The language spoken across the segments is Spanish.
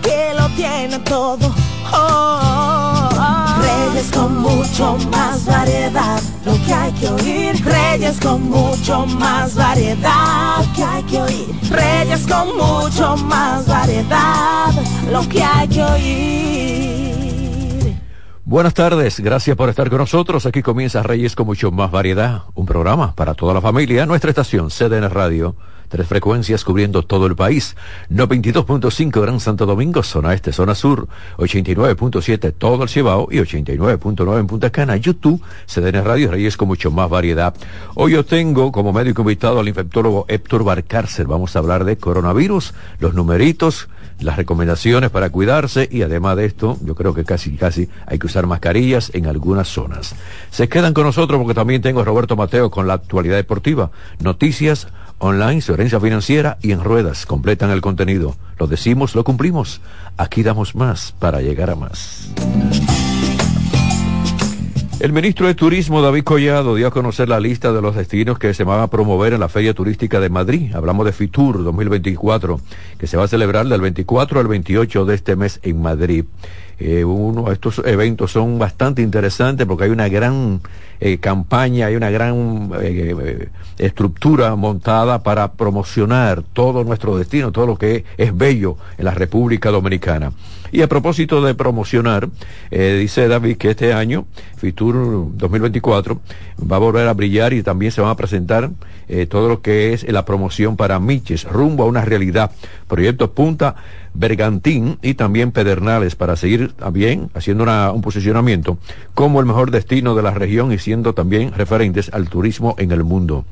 que lo tiene todo. Oh, Reyes con mucho más variedad, lo que hay que oír. Reyes con mucho más variedad, lo que hay que oír. Reyes con mucho más variedad, lo que hay que oír. Buenas tardes, gracias por estar con nosotros. Aquí comienza Reyes con mucho más variedad, un programa para toda la familia, nuestra estación CDN Radio Tres frecuencias cubriendo todo el país. 92.5 Gran Santo Domingo, zona este, zona sur. 89.7 todo el Cibao y 89.9 en Punta Cana. YouTube, CDN Radio Reyes con mucho más variedad. Hoy yo tengo como médico invitado al infectólogo Héctor Barcárcel. Vamos a hablar de coronavirus, los numeritos, las recomendaciones para cuidarse y además de esto, yo creo que casi casi hay que usar mascarillas en algunas zonas. Se quedan con nosotros porque también tengo a Roberto Mateo con la actualidad deportiva, noticias, online, su herencia financiera y en ruedas. Completan el contenido. Lo decimos, lo cumplimos. Aquí damos más para llegar a más. El ministro de Turismo, David Collado, dio a conocer la lista de los destinos que se van a promover en la Feria Turística de Madrid. Hablamos de FITUR 2024, que se va a celebrar del 24 al 28 de este mes en Madrid. Eh, uno, estos eventos son bastante interesantes porque hay una gran eh, campaña, hay una gran eh, estructura montada para promocionar todo nuestro destino, todo lo que es bello en la República Dominicana. Y a propósito de promocionar, dice David que este año, Fitur 2024, va a volver a brillar y también se van a presentar todo lo que es la promoción para Miches, rumbo a una realidad. Proyecto Punta Bergantín y también Pedernales para seguir también haciendo un posicionamiento como el mejor destino de la región y siendo también referentes al turismo en el mundo.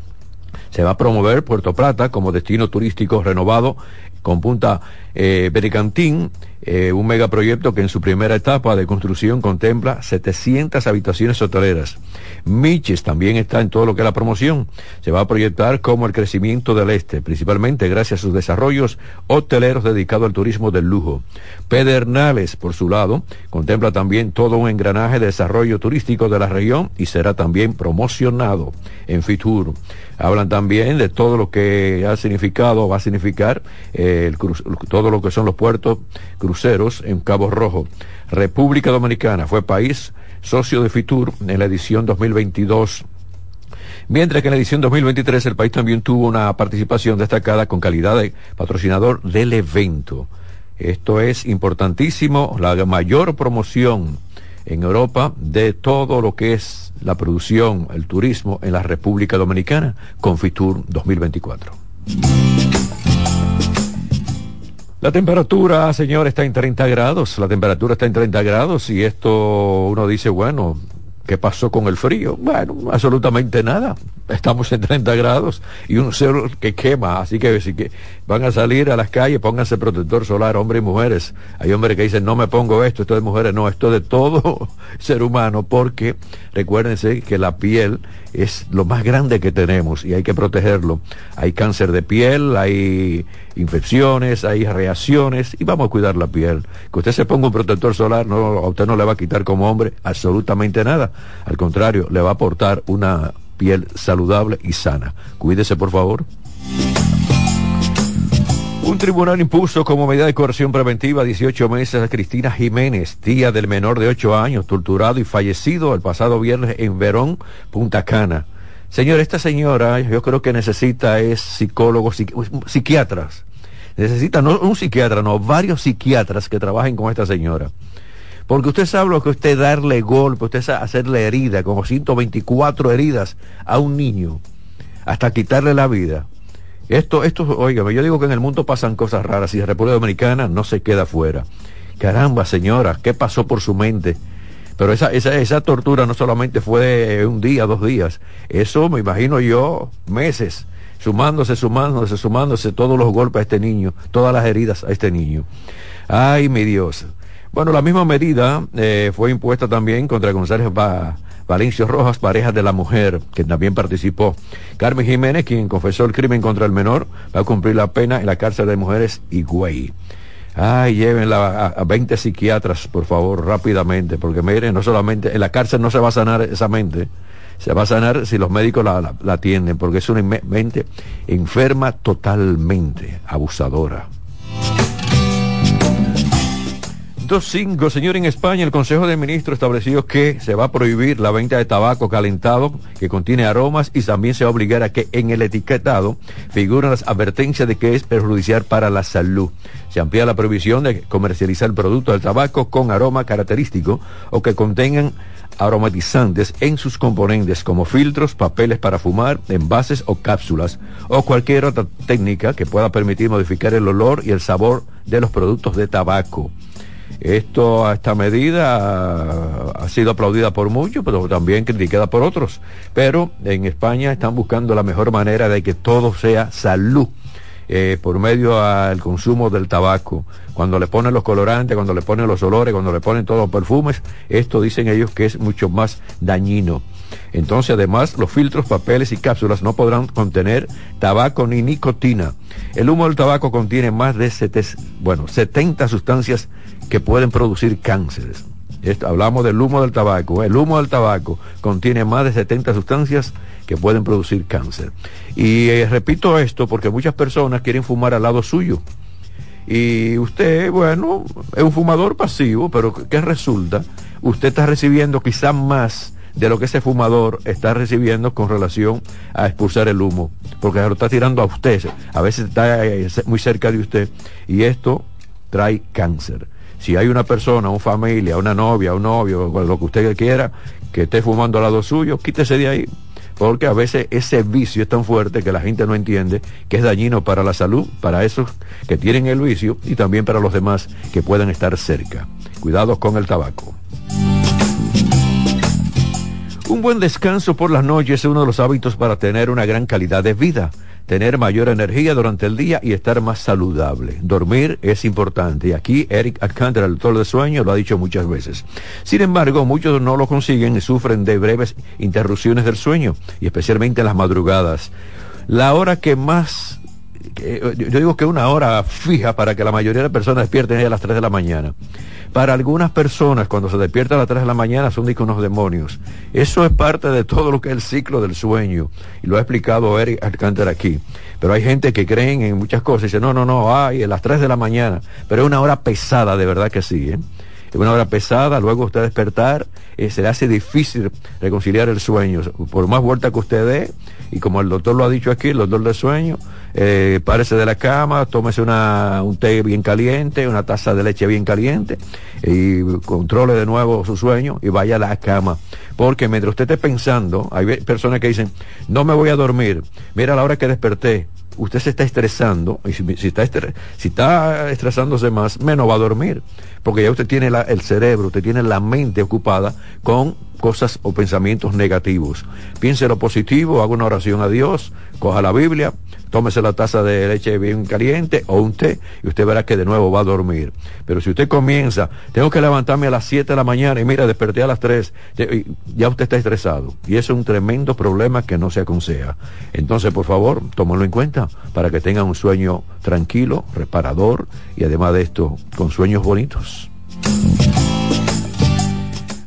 Se va a promover Puerto Plata como destino turístico renovado con Punta eh, Bergantín eh, un megaproyecto que en su primera etapa de construcción contempla 700 habitaciones hoteleras. Miches también está en todo lo que es la promoción. Se va a proyectar como el crecimiento del este, principalmente gracias a sus desarrollos hoteleros dedicados al turismo del lujo. Pedernales, por su lado, contempla también todo un engranaje de desarrollo turístico de la región y será también promocionado en Fitur. Hablan también de todo lo que ha significado, va a significar eh, todo lo que son los puertos cruceros en Cabo Rojo. República Dominicana fue país socio de FITUR en la edición 2022. Mientras que en la edición 2023 el país también tuvo una participación destacada con calidad de patrocinador del evento. Esto es importantísimo, la mayor promoción en Europa de todo lo que es la producción, el turismo en la República Dominicana con FITUR 2024. La temperatura, señor, está en 30 grados. La temperatura está en 30 grados y esto uno dice, bueno, ¿qué pasó con el frío? Bueno, absolutamente nada. Estamos en 30 grados y un cero que quema. Así que si que van a salir a las calles, pónganse protector solar, hombres y mujeres. Hay hombres que dicen, no me pongo esto, esto de mujeres, no, esto de todo ser humano, porque recuérdense que la piel es lo más grande que tenemos y hay que protegerlo. Hay cáncer de piel, hay infecciones, hay reacciones y vamos a cuidar la piel. Que usted se ponga un protector solar, no, a usted no le va a quitar como hombre absolutamente nada. Al contrario, le va a aportar una piel saludable y sana. Cuídese, por favor. Un tribunal impuso como medida de coerción preventiva 18 meses a Cristina Jiménez, tía del menor de 8 años, torturado y fallecido el pasado viernes en Verón, Punta Cana. Señor, esta señora yo creo que necesita es psicólogos, psiquiatras. Necesita no un psiquiatra, no, varios psiquiatras que trabajen con esta señora. Porque usted sabe lo que usted darle golpe, usted sabe hacerle herida, como 124 heridas a un niño, hasta quitarle la vida. Esto, esto, oígame, yo digo que en el mundo pasan cosas raras y la República Dominicana no se queda fuera. Caramba, señora, ¿qué pasó por su mente? Pero esa, esa, esa tortura no solamente fue un día, dos días, eso me imagino yo, meses, sumándose, sumándose, sumándose todos los golpes a este niño, todas las heridas a este niño. Ay, mi Dios. Bueno, la misma medida eh, fue impuesta también contra González Valencio Rojas, pareja de la mujer, que también participó. Carmen Jiménez, quien confesó el crimen contra el menor, va a cumplir la pena en la cárcel de mujeres Higüey. Ay, llévenla a, 20 psiquiatras, por favor, rápidamente, porque miren, no solamente, en la cárcel no se va a sanar esa mente, se va a sanar si los médicos la atienden, porque es una mente enferma totalmente, abusadora. 2.5, señor, en España el Consejo de Ministros estableció que se va a prohibir la venta de tabaco calentado que contiene aromas y también se va a obligar a que en el etiquetado figuren las advertencias de que es perjudicial para la salud. Se amplía la prohibición de comercializar el producto del tabaco con aroma característico o que contengan aromatizantes en sus componentes como filtros, papeles para fumar, envases o cápsulas o cualquier otra técnica que pueda permitir modificar el olor y el sabor de los productos de tabaco. Esto, esta medida ha sido aplaudida por muchos, pero también criticada por otros. Pero en España están buscando la mejor manera de que todo sea salud. Eh, por medio del consumo del tabaco. Cuando le ponen los colorantes, cuando le ponen los olores, cuando le ponen todos los perfumes, esto dicen ellos que es mucho más dañino. Entonces, además, los filtros, papeles y cápsulas no podrán contener tabaco ni nicotina. El humo del tabaco contiene más de bueno, 70 sustancias que pueden producir cánceres. hablamos del humo del tabaco. El humo del tabaco contiene más de 70 sustancias que pueden producir cáncer. Y eh, repito esto porque muchas personas quieren fumar al lado suyo. Y usted, bueno, es un fumador pasivo, pero ¿qué resulta? Usted está recibiendo quizás más de lo que ese fumador está recibiendo con relación a expulsar el humo, porque lo está tirando a usted, a veces está eh, muy cerca de usted, y esto trae cáncer si hay una persona, una familia, una novia, un novio, lo que usted quiera, que esté fumando al lado suyo, quítese de ahí. Porque a veces ese vicio es tan fuerte que la gente no entiende que es dañino para la salud, para esos que tienen el vicio y también para los demás que puedan estar cerca. Cuidados con el tabaco. Un buen descanso por las noches es uno de los hábitos para tener una gran calidad de vida tener mayor energía durante el día y estar más saludable. Dormir es importante y aquí Eric Alcántara, el doctor de sueño, lo ha dicho muchas veces. Sin embargo, muchos no lo consiguen y sufren de breves interrupciones del sueño y especialmente en las madrugadas. La hora que más yo digo que una hora fija para que la mayoría de las personas despierten es a las 3 de la mañana. Para algunas personas, cuando se despierta a las 3 de la mañana, son unos demonios. Eso es parte de todo lo que es el ciclo del sueño. Y lo ha explicado Eric Alcántara aquí. Pero hay gente que creen en muchas cosas y dice, no, no, no, ay, a las 3 de la mañana. Pero es una hora pesada, de verdad que sí. ¿eh? Es una hora pesada, luego usted despertar, eh, se le hace difícil reconciliar el sueño. Por más vuelta que usted dé, y como el doctor lo ha dicho aquí, el doctor de sueño, eh, párese de la cama, tómese una, un té bien caliente, una taza de leche bien caliente y controle de nuevo su sueño y vaya a la cama. Porque mientras usted esté pensando, hay personas que dicen, no me voy a dormir, mira la hora que desperté, usted se está estresando, y si, está, si está estresándose más, menos va a dormir, porque ya usted tiene el cerebro, usted tiene la mente ocupada con cosas o pensamientos negativos. Piense lo positivo, haga una oración a Dios, coja la Biblia, tómese la taza de leche bien caliente o un té y usted verá que de nuevo va a dormir. Pero si usted comienza, tengo que levantarme a las 7 de la mañana y mira, desperté a las 3, ya usted está estresado. Y eso es un tremendo problema que no se aconseja. Entonces, por favor, tómalo en cuenta para que tenga un sueño tranquilo, reparador y además de esto, con sueños bonitos.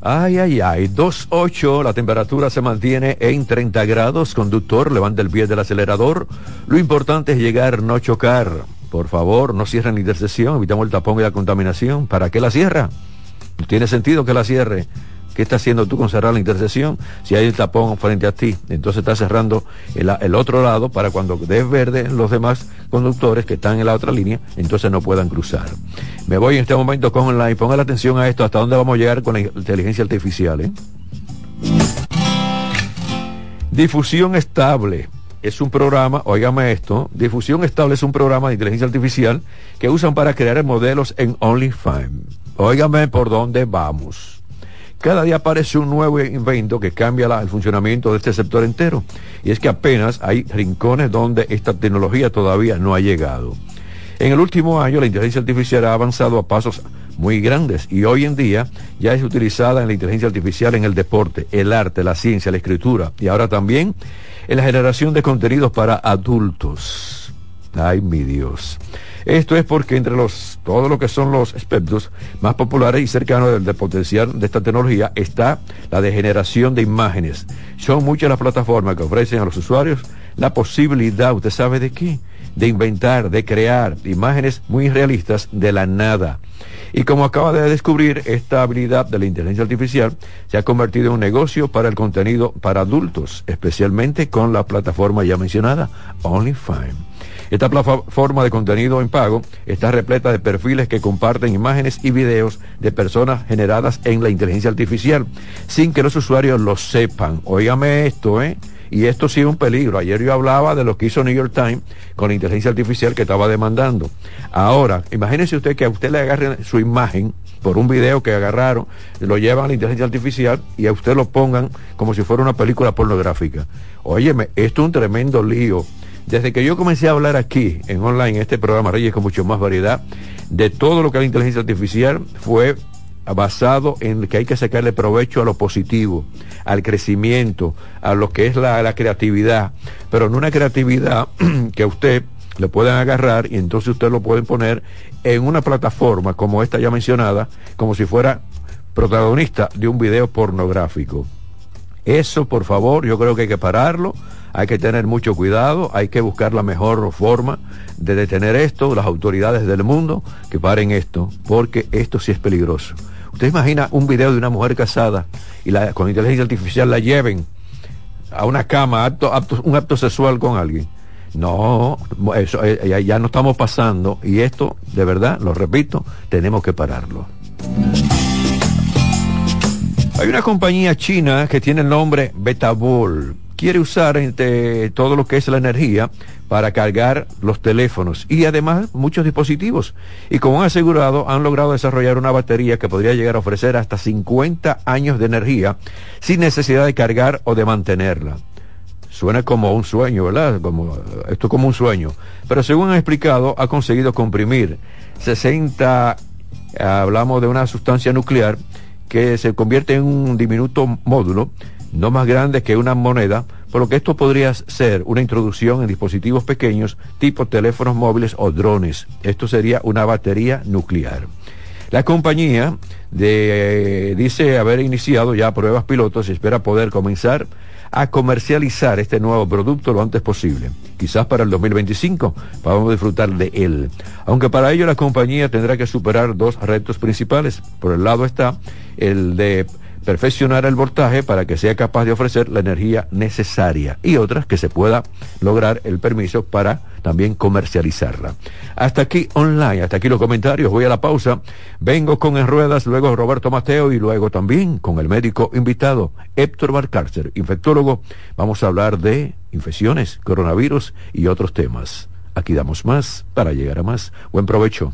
Ay, ay, ay, 2.8, la temperatura se mantiene en 30 grados. Conductor, levanta el pie del acelerador. Lo importante es llegar, no chocar. Por favor, no cierren la intersección, evitamos el tapón y la contaminación. ¿Para qué la cierra? Tiene sentido que la cierre. ¿Qué estás haciendo tú con cerrar la intersección si hay un tapón frente a ti? Entonces estás cerrando el, otro lado para cuando des verde los demás conductores que están en la otra línea, entonces no puedan cruzar. Me voy en este momento con la y ponga la atención a esto, hasta dónde vamos a llegar con la inteligencia artificial. ¿eh? Difusión estable es un programa, óigame esto, Difusión Estable es un programa de inteligencia artificial que usan para crear modelos en OnlyFans. Óigame por dónde vamos. Cada día aparece un nuevo invento que cambia el funcionamiento de este sector entero. Y es que apenas hay rincones donde esta tecnología todavía no ha llegado. En el último año la inteligencia artificial ha avanzado a pasos muy grandes y hoy en día ya es utilizada en la inteligencia artificial en el deporte, el arte, la ciencia, la escritura y ahora también en la generación de contenidos para adultos. Ay, mi Dios. Esto es porque entre los, lo que son los expertos más populares y cercanos del, potencial de esta tecnología está la de generación de imágenes. Son muchas las plataformas que ofrecen a los usuarios la posibilidad, ¿usted sabe de qué? De inventar, de crear imágenes muy realistas de la nada. Y como acaba de descubrir, esta habilidad de la inteligencia artificial se ha convertido en un negocio para el contenido para adultos, especialmente con la plataforma ya mencionada, OnlyFans. Esta plataforma de contenido en pago está repleta de perfiles que comparten imágenes y videos de personas generadas en la inteligencia artificial, sin que los usuarios lo sepan. Óigame esto, ¿eh? Y esto sí es un peligro. Ayer yo hablaba de lo que hizo New York Times con la inteligencia artificial que estaba demandando. Ahora, imagínese usted que a usted le agarren su imagen por un video que agarraron, lo llevan a la inteligencia artificial y a usted lo pongan como si fuera una película pornográfica. Óyeme, esto es un tremendo lío. Desde que yo comencé a hablar aquí en online, en este programa Reyes con mucho más variedad, de todo lo que es la inteligencia artificial fue basado en que hay que sacarle provecho a lo positivo, al crecimiento, a lo que es la, creatividad, pero no una creatividad que a usted le puedan agarrar y entonces usted lo pueden poner en una plataforma como esta ya mencionada, como si fuera protagonista de un video pornográfico. Eso, por favor, yo creo que hay que pararlo, hay que tener mucho cuidado, hay que buscar la mejor forma de detener esto, las autoridades del mundo que paren esto, porque esto sí es peligroso. ¿Usted imagina un video de una mujer casada y la, con inteligencia artificial la lleven a una cama, un acto sexual con alguien? No, eso eh, ya, no estamos pasando y esto, de verdad, lo repito, tenemos que pararlo. Hay una compañía china que tiene el nombre Betabol quiere usar entre todo lo que es la energía para cargar los teléfonos y además muchos dispositivos. Y como han asegurado, han logrado desarrollar una batería que podría llegar a ofrecer hasta 50 años de energía sin necesidad de cargar o de mantenerla. Suena como un sueño, ¿verdad? Como, esto como un sueño. Pero según han explicado, ha conseguido comprimir 60, hablamos de una sustancia nuclear que se convierte en un diminuto módulo no más grande que una moneda, por lo que esto podría ser una introducción en dispositivos pequeños tipo teléfonos móviles o drones. Esto sería una batería nuclear. La compañía dice haber iniciado ya pruebas pilotos y espera poder comenzar a comercializar este nuevo producto lo antes posible. Quizás para el 2025 podamos disfrutar de él. Aunque para ello la compañía tendrá que superar dos retos principales. Por el lado está el de perfeccionar el voltaje para que sea capaz de ofrecer la energía necesaria y otras que se pueda lograr el permiso para también comercializarla. Hasta aquí online, hasta aquí los comentarios, voy a la pausa, vengo con En Ruedas, luego Roberto Mateo y luego también con el médico invitado Héctor Barcárcer, infectólogo, vamos a hablar de infecciones, coronavirus y otros temas. Aquí damos más para llegar a más. Buen provecho.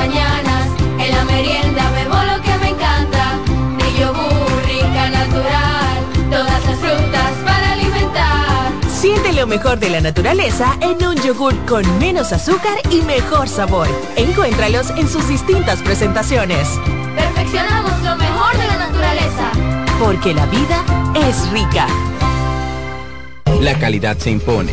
mañanas. En la merienda bebo lo que me encanta. Mi yogur rica, natural. Todas las frutas para alimentar. Siente lo mejor de la naturaleza en un yogur con menos azúcar y mejor sabor. Encuéntralos en sus distintas presentaciones. Perfeccionamos lo mejor de la naturaleza. Porque la vida es rica. La calidad se impone.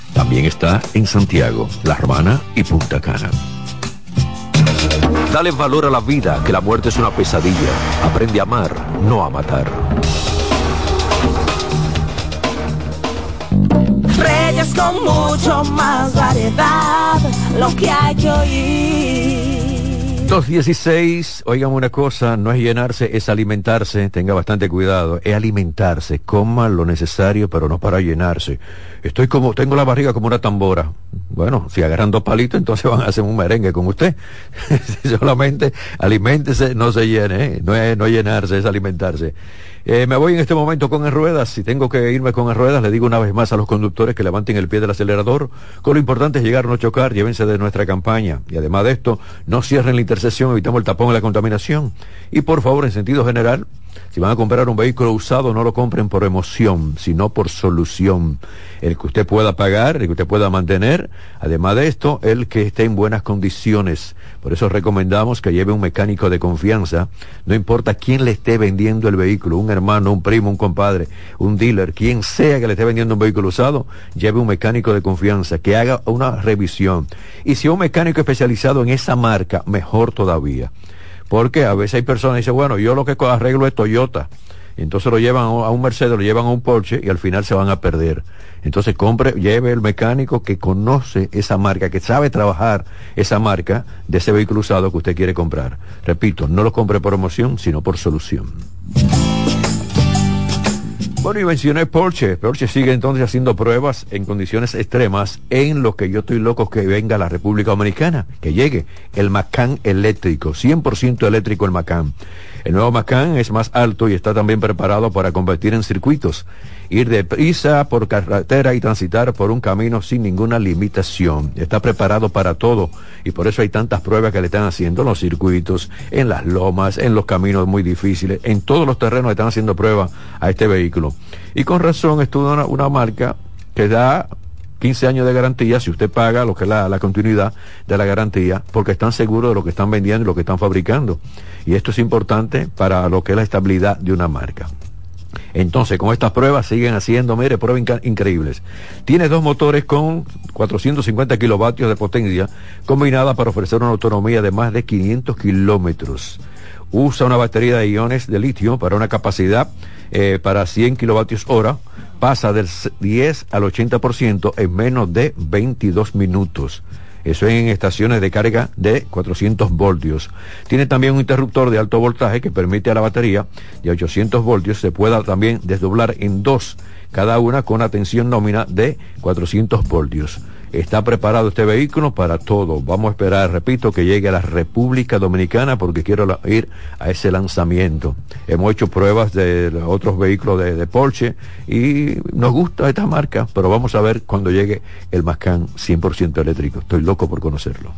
También está en Santiago, La Romana y Punta Cana. Dale valor a la vida, que la muerte es una pesadilla. Aprende a amar, no a matar. Reyes con mucho más variedad, lo que hay que oír. 216, oigan una cosa, no es llenarse, es alimentarse, tenga bastante cuidado, es alimentarse, coma lo necesario, pero no para llenarse. Estoy como, tengo la barriga como una tambora. Bueno, si agarran dos palitos, entonces van a hacer un merengue con usted. Solamente aliméntese, no se llene, ¿eh? no es no llenarse, es alimentarse. Eh, me voy en este momento con en ruedas. Si tengo que irme con en ruedas, le digo una vez más a los conductores que levanten el pie del acelerador. Con lo importante es llegar, no chocar, llévense de nuestra campaña. Y además de esto, no cierren la intersección, evitamos el tapón y la contaminación. Y por favor, en sentido general, si van a comprar un vehículo usado, no lo compren por emoción, sino por solución. El que usted pueda pagar, el que usted pueda mantener. Además de esto, el que esté en buenas condiciones. Por eso recomendamos que lleve un mecánico de confianza. No importa quién le esté vendiendo el vehículo, un hermano, un primo, un compadre, un dealer, quien sea que le esté vendiendo un vehículo usado, lleve un mecánico de confianza que haga una revisión. Y si un mecánico especializado en esa marca, mejor todavía. Porque a veces hay personas que dicen, bueno, yo lo que arreglo es Toyota. Entonces lo llevan a un Mercedes, lo llevan a un Porsche y al final se van a perder. Entonces compre, lleve el mecánico que conoce esa marca, que sabe trabajar esa marca de ese vehículo usado que usted quiere comprar. Repito, no lo compre por emoción, sino por solución. Bueno, y mencioné Porsche. Porsche sigue entonces haciendo pruebas en condiciones extremas en lo que yo estoy loco que venga la República Dominicana, que llegue el Macan eléctrico, 100% eléctrico el Macan. El nuevo Macan es más alto y está también preparado para convertir en circuitos, ir de prisa por carretera y transitar por un camino sin ninguna limitación. Está preparado para todo y por eso hay tantas pruebas que le están haciendo en los circuitos, en las lomas, en los caminos muy difíciles, en todos los terrenos están haciendo pruebas a este vehículo. Y con razón, esto una, una marca que da 15 años de garantía si usted paga lo que es la, continuidad de la garantía, porque están seguros de lo que están vendiendo y lo que están fabricando. Y esto es importante para lo que es la estabilidad de una marca. Entonces, con estas pruebas siguen haciendo, mire, pruebas inc increíbles. Tiene dos motores con 450 kilovatios de potencia combinada para ofrecer una autonomía de más de 500 kilómetros. Usa una batería de iones de litio para una capacidad eh, para 100 kilovatios hora. Pasa del 10 al 80% en menos de 22 minutos. Eso en estaciones de carga de 400 voltios. Tiene también un interruptor de alto voltaje que permite a la batería de 800 voltios se pueda también desdoblar en dos, cada una con una tensión nómina de 400 voltios. Está preparado este vehículo para todo. Vamos a esperar, repito, que llegue a la República Dominicana porque quiero ir a ese lanzamiento. Hemos hecho pruebas de otros vehículos de, Porsche y nos gusta esta marca, pero vamos a ver cuando llegue el Macan 100% eléctrico. Estoy loco por conocerlo.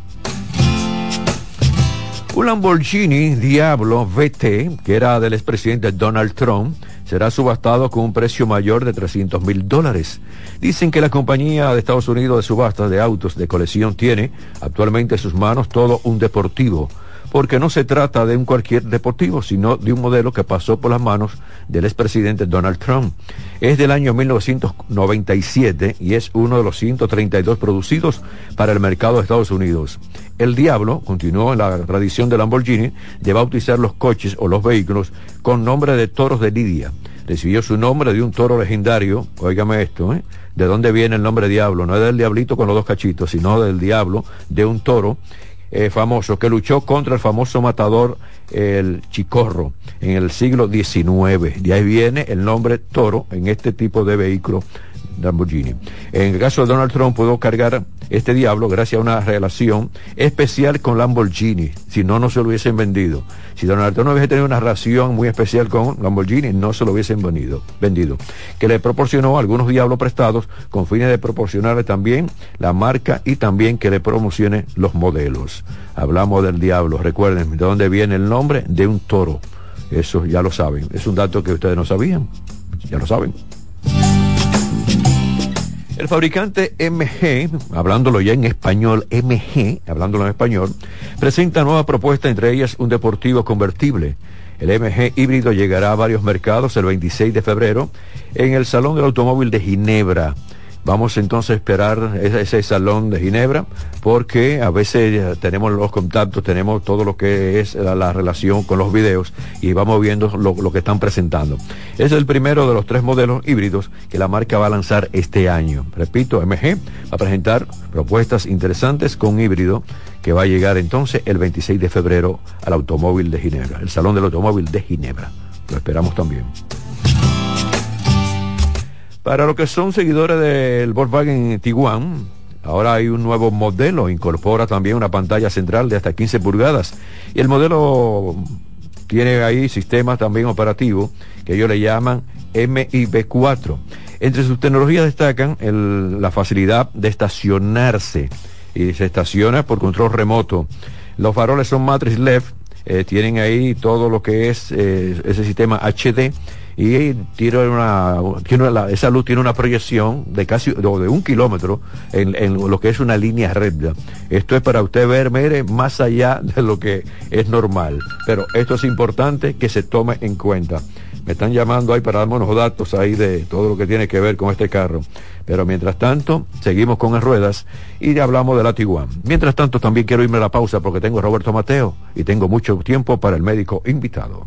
Un Lamborghini Diablo VT, que era del expresidente Donald Trump, será subastado con un precio mayor de 300 mil dólares. Dicen que la compañía de Estados Unidos de subastas de autos de colección tiene actualmente en sus manos todo un deportivo, porque no se trata de un cualquier deportivo, sino de un modelo que pasó por las manos del expresidente Donald Trump. Es del año 1997 y es uno de los 132 producidos para el mercado de Estados Unidos. El Diablo continuó en la tradición de Lamborghini de bautizar los coches o los vehículos con nombre de toros de Lidia. Recibió su nombre de un toro legendario, óigame esto, ¿eh? ¿De dónde viene el nombre Diablo? No es del diablito con los dos cachitos, sino del diablo, de un toro eh, famoso que luchó contra el famoso matador el Chicorro en el siglo XIX. De ahí viene el nombre toro en este tipo de vehículo Lamborghini. En el caso de Donald Trump pudo cargar este diablo gracias a una relación especial con Lamborghini, si no, no se lo hubiesen vendido. Si Donald Trump no hubiese tenido una relación muy especial con Lamborghini, no se lo hubiesen vendido, vendido. Que le proporcionó algunos diablos prestados con fines de proporcionarle también la marca y también que le promocione los modelos. Hablamos del diablo, recuerden, ¿de dónde viene el nombre? De un toro Eso ya lo saben. Es un dato que ustedes no sabían. Ya lo saben. El fabricante MG, hablándolo ya en español, MG, hablándolo en español, presenta nuevas propuestas, entre ellas un deportivo convertible. El MG híbrido llegará a varios mercados el 26 de febrero en el Salón del Automóvil de Ginebra. Vamos entonces a esperar ese, salón de Ginebra porque a veces tenemos los contactos, tenemos todo lo que es la, la relación con los videos y vamos viendo lo, lo, que están presentando. Es el primero de los tres modelos híbridos que la marca va a lanzar este año. Repito, MG va a presentar propuestas interesantes con híbrido que va a llegar entonces el 26 de febrero al automóvil de Ginebra, el Salón del Automóvil de Ginebra. Lo esperamos también. Para los que son seguidores del Volkswagen Tiguan, ahora hay un nuevo modelo, incorpora también una pantalla central de hasta 15 pulgadas. Y el modelo tiene ahí sistemas también operativos que ellos le llaman MIB4. Entre sus tecnologías destacan la facilidad de estacionarse y se estaciona por control remoto. Los faroles son matriz LED, eh, tienen ahí todo lo que es eh, ese sistema HD y tiene una, tiene esa luz tiene una proyección de casi de, un kilómetro en, en, lo que es una línea recta. Esto es para usted ver, mire, más allá de lo que es normal. Pero esto es importante que se tome en cuenta. Me están llamando ahí para darme unos datos ahí de todo lo que tiene que ver con este carro. Pero mientras tanto, seguimos con las ruedas y hablamos de la Tiguan. Mientras tanto, también quiero irme a la pausa porque tengo a Roberto Mateo y tengo mucho tiempo para el médico invitado.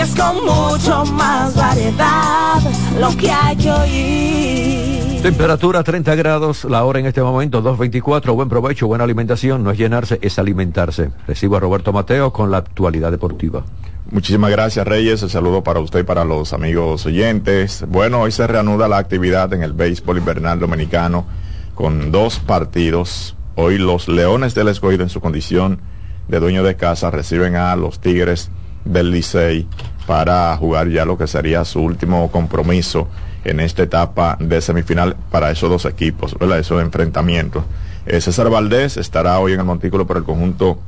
Reyes con mucho más variedad, lo que hay que oír. Temperatura 30 grados, la hora en este momento 2.24, buen provecho, buena alimentación, no es llenarse, es alimentarse. Recibo a Roberto Mateo con la actualidad deportiva. Muchísimas gracias Reyes, el saludo para usted y para los amigos oyentes. Bueno, hoy se reanuda la actividad en el béisbol invernal dominicano con dos partidos. Hoy los Leones del Escogido en su condición de dueño de casa reciben a los Tigres del Licey para jugar ya lo que sería su último compromiso en esta etapa de semifinal para esos dos equipos, ¿verdad? Esos enfrentamientos. Eh, César Valdés estará hoy en el montículo por el conjunto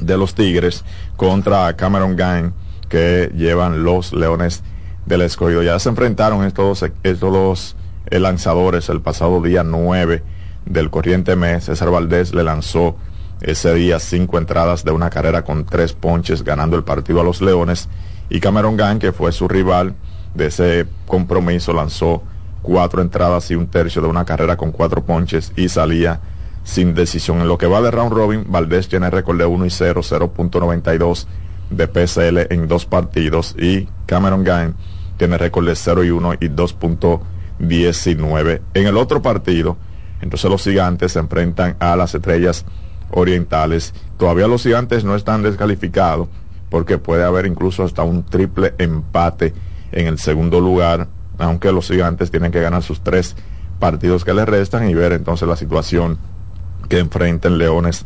de los Tigres contra Cameron Gang que llevan los Leones del Escogido. Ya se enfrentaron estos dos, estos dos eh, lanzadores el pasado día 9 del corriente mes. César Valdés le lanzó ese día cinco entradas de una carrera con tres ponches ganando el partido a los Leones y Cameron Gang que fue su rival de ese compromiso lanzó cuatro entradas y un tercio de una carrera con cuatro ponches y salía sin decisión. En lo que va de round robin, Valdés tiene récord de 1 y 0, 0.92 de PSL en dos partidos y Cameron Gang tiene récord de 0 y 1 y 2.19. En el otro partido, entonces los gigantes se enfrentan a las estrellas orientales. Todavía los gigantes no están descalificados porque puede haber incluso hasta un triple empate en el segundo lugar, aunque los gigantes tienen que ganar sus tres partidos que les restan y ver entonces la situación que enfrenten Leones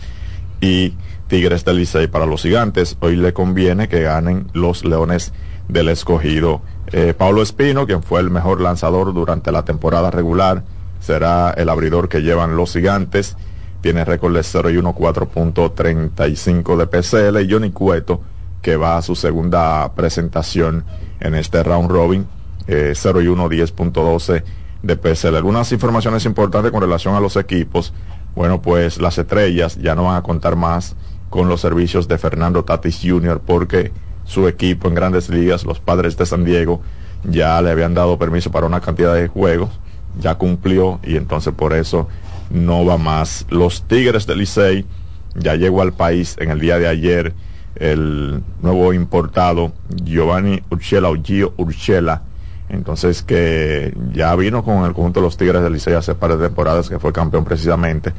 y Tigres del Licey para los gigantes. Hoy le conviene que ganen los Leones del Escogido. Eh, Pablo Espino, quien fue el mejor lanzador durante la temporada regular, será el abridor que llevan los gigantes. Tiene récord de 0 y 1, 4.35 de PCL. Y Johnny Cueto, que va a su segunda presentación en este round robin, eh, 0 y 1, 10.12 de PCL. Algunas informaciones importantes con relación a los equipos. Bueno, pues las estrellas ya no van a contar más con los servicios de Fernando Tatis Jr. porque su equipo en grandes ligas, los padres de San Diego, ya le habían dado permiso para una cantidad de juegos, ya cumplió y entonces por eso no va más. Los Tigres del Licey ya llegó al país en el día de ayer el nuevo importado Giovanni Urchela o Gio Urchela. Entonces que ya vino con el conjunto de los Tigres del Licey hace par de temporadas que fue campeón precisamente.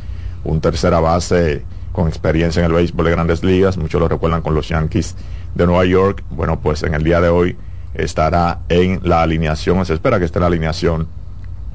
Un tercera base con experiencia en el béisbol de grandes ligas. Muchos lo recuerdan con los Yankees de Nueva York. Bueno, pues en el día de hoy estará en la alineación. Se espera que esté en la alineación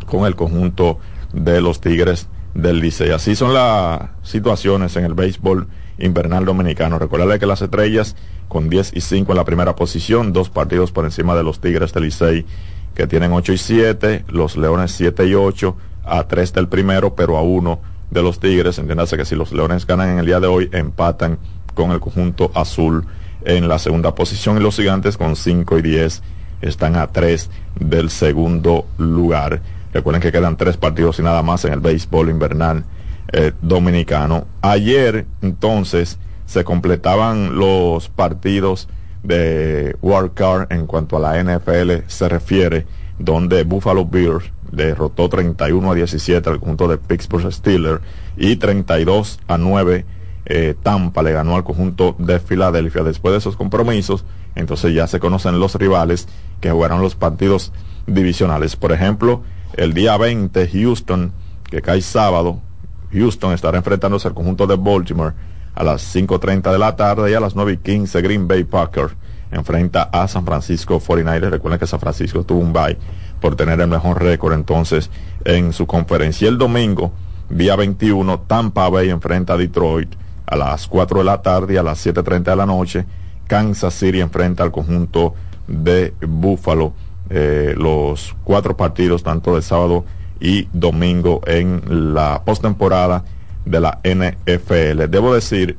con el conjunto de los Tigres del Licey. Así son las situaciones en el béisbol invernal dominicano. Recordarle que las estrellas con 10 y 5 en la primera posición, dos partidos por encima de los Tigres del Licey que tienen 8 y 7, los Leones 7 y 8, a 3 del primero, pero a 1 de los Tigres. Entiéndase que si los Leones ganan en el día de hoy, empatan con el conjunto azul en la segunda posición y los Gigantes con 5 y 10 están a 3 del segundo lugar. Recuerden que quedan tres partidos y nada más en el béisbol invernal eh, dominicano. Ayer entonces se completaban los partidos de World Card en cuanto a la NFL se refiere, donde Buffalo Bills derrotó 31 a 17 al conjunto de Pittsburgh Steelers y 32 a 9 eh, Tampa le ganó al conjunto de Filadelfia. Después de esos compromisos, entonces ya se conocen los rivales que jugaron los partidos divisionales. Por ejemplo, el día 20, Houston, que cae sábado, Houston estará enfrentándose al conjunto de Baltimore a las 5.30 de la tarde y a las 9 y 15 Green Bay Packers enfrenta a San Francisco 49ers. Recuerden que San Francisco tuvo un bye por tener el mejor récord entonces en su conferencia. El domingo, día 21, Tampa Bay enfrenta a Detroit a las 4 de la tarde y a las 7.30 de la noche. Kansas City enfrenta al conjunto de Buffalo eh, los cuatro partidos, tanto de sábado y domingo en la postemporada de la NFL. Debo decir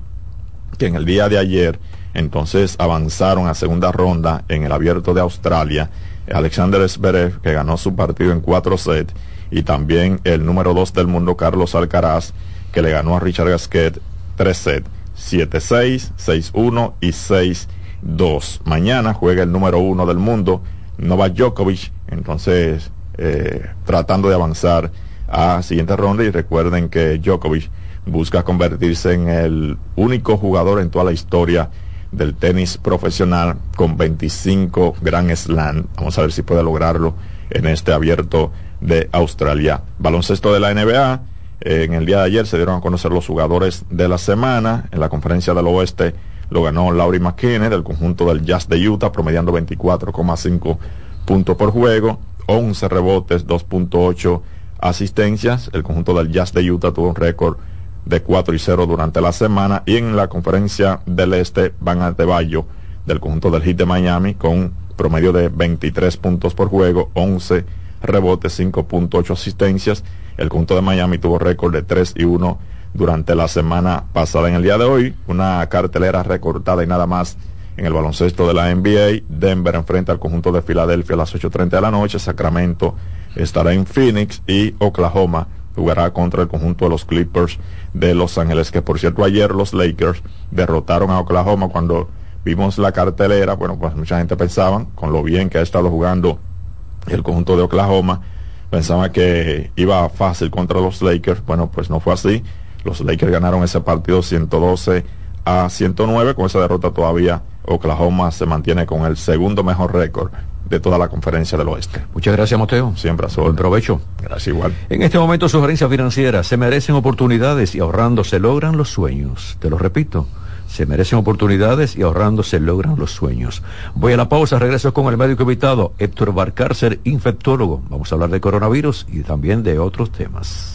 que en el día de ayer, entonces avanzaron a segunda ronda en el abierto de Australia. Alexander Zverev, que ganó su partido en cuatro sets, y también el número dos del mundo, Carlos Alcaraz, que le ganó a Richard Gasquet tres sets, 7-6, 6-1 y 6-2. Mañana juega el número uno del mundo, Novak Djokovic, entonces eh, tratando de avanzar a siguiente ronda y recuerden que Djokovic busca convertirse en el único jugador en toda la historia del tenis profesional con 25 Grand Slam. Vamos a ver si puede lograrlo en este abierto de Australia. Baloncesto de la NBA. En el día de ayer se dieron a conocer los jugadores de la semana. En la conferencia del oeste lo ganó Laurie McKinney del conjunto del Jazz de Utah, promediando 24,5 puntos por juego, 11 rebotes, 2.8 asistencias. El conjunto del Jazz de Utah tuvo un récord de 4 y 0 durante la semana. Y en la conferencia del Este van a Teballo del conjunto del Heat de Miami con promedio de 23 puntos por juego, 11 rebotes, 5.8 asistencias. El conjunto de Miami tuvo récord de 3 y 1 durante la semana pasada. En el día de hoy, una cartelera recortada y nada más en el baloncesto de la NBA. Denver enfrenta al conjunto de Filadelfia a las 8.30 de la noche. Sacramento estará en Phoenix y Oklahoma jugará contra el conjunto de los Clippers de Los Ángeles, que por cierto ayer los Lakers derrotaron a Oklahoma cuando vimos la cartelera, bueno, pues mucha gente pensaba, con lo bien que ha estado jugando el conjunto de Oklahoma, pensaba que iba fácil contra los Lakers, bueno, pues no fue así, los Lakers ganaron ese partido 112 a 109, con esa derrota todavía Oklahoma se mantiene con el segundo mejor récord de toda la conferencia del oeste. Muchas gracias, Mateo. Siempre a su Buen provecho. Gracias igual. En este momento, sugerencias financieras. Se merecen oportunidades y ahorrando se logran los sueños. Te lo repito. Se merecen oportunidades y ahorrando se logran los sueños. Voy a la pausa, regreso con el médico invitado, Héctor Barcárcer, infectólogo. Vamos a hablar de coronavirus y también de otros temas.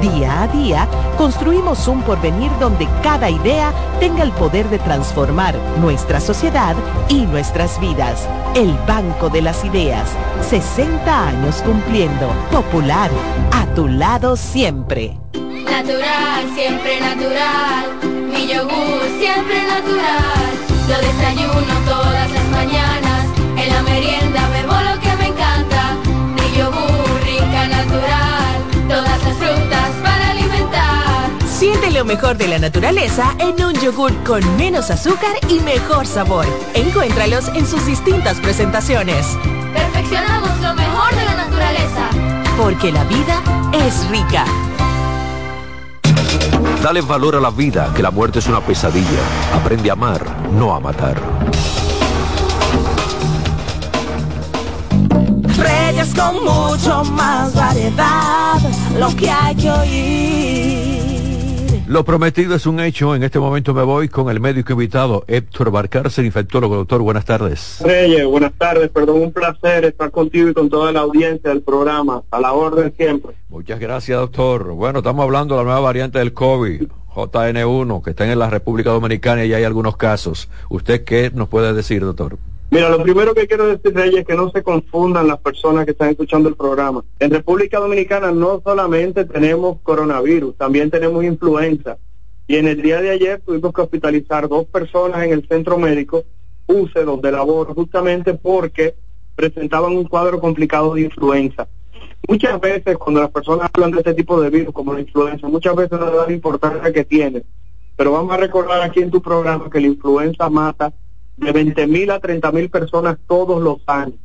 Día a día, construimos un porvenir donde cada idea tenga el poder de transformar nuestra sociedad y nuestras vidas. El Banco de las Ideas, 60 años cumpliendo. Popular, a tu lado siempre. Natural, siempre natural. Mi yogur, siempre natural. Lo desayuno todas las mañanas. Lo mejor de la naturaleza en un yogur con menos azúcar y mejor sabor. Encuéntralos en sus distintas presentaciones. Perfeccionamos lo mejor de la naturaleza. Porque la vida es rica. Dale valor a la vida, que la muerte es una pesadilla. Aprende a amar, no a matar. Reyes con mucho más variedad, lo que hay que oír. Lo prometido es un hecho. En este momento me voy con el médico invitado, Héctor Barcárcer, infectólogo. Doctor, buenas tardes. Reyes, buenas tardes. Perdón, un placer estar contigo y con toda la audiencia del programa. A la orden siempre. Muchas gracias, doctor. Bueno, estamos hablando de la nueva variante del COVID, JN1, que está en la República Dominicana y hay algunos casos. ¿Usted qué nos puede decir, doctor? Mira, lo primero que quiero decir, es que no se confundan las personas que están escuchando el programa. En República Dominicana no solamente tenemos coronavirus, también tenemos influenza. Y en el día de ayer tuvimos que hospitalizar dos personas en el centro médico, UCE, donde laboro, justamente porque presentaban un cuadro complicado de influenza. Muchas veces cuando las personas hablan de este tipo de virus como la influenza, muchas veces no le dan la importancia que tiene. Pero vamos a recordar aquí en tu programa que la influenza mata de 20 mil a 30 mil personas todos los años.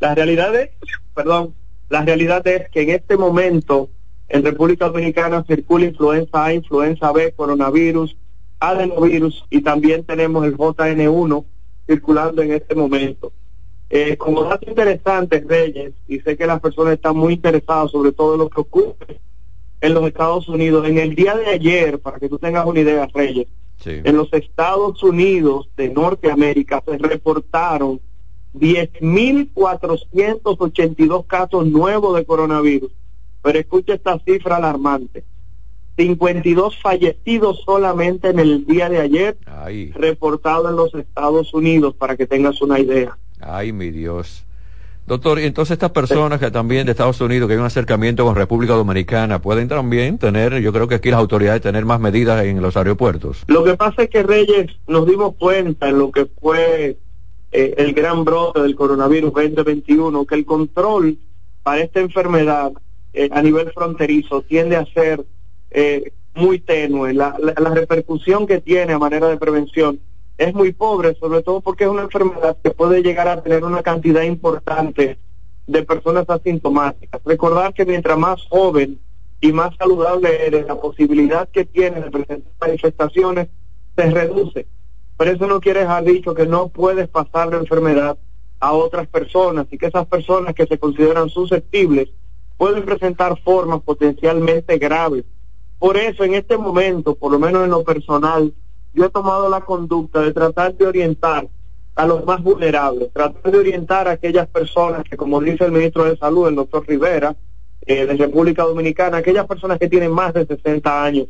La realidad es, perdón, la realidad es que en este momento en República Dominicana circula influenza A, influenza B, coronavirus, adenovirus y también tenemos el JN1 circulando en este momento. Eh, como dato interesante, Reyes, y sé que las personas están muy interesadas sobre todo lo que ocurre en los Estados Unidos, en el día de ayer, para que tú tengas una idea, Reyes, Sí. en los Estados Unidos de Norteamérica se reportaron 10.482 casos nuevos de coronavirus. Pero escucha esta cifra alarmante. 52 fallecidos solamente en el día de ayer, Ay, reportado en los Estados Unidos, para que tengas una idea. ay, mi Dios. Doctor, y entonces estas personas que también de Estados Unidos, que hay un acercamiento con República Dominicana, pueden también tener, yo creo que aquí las autoridades tener más medidas en los aeropuertos. Lo que pasa es que Reyes nos dimos cuenta en lo que fue eh, el gran brote del coronavirus 2021, que el control para esta enfermedad eh, a nivel fronterizo tiende a ser eh, muy tenue. La, la, la repercusión que tiene a manera de prevención es muy pobre, sobre todo porque es una enfermedad que puede llegar a tener una cantidad importante de personas asintomáticas. Recordar que mientras más joven y más saludable eres, la posibilidad que tienes de presentar manifestaciones se reduce. Pero eso no quiere dejar dicho que no puedes pasar la enfermedad a otras personas y que esas personas que se consideran susceptibles pueden presentar formas potencialmente graves. Por eso en este momento, por lo menos en lo personal, yo he tomado la conducta de tratar de orientar a los más vulnerables, tratar de orientar a aquellas personas que, como dice el ministro de Salud, el doctor Rivera, eh, de República Dominicana, aquellas personas que tienen más de 60 años,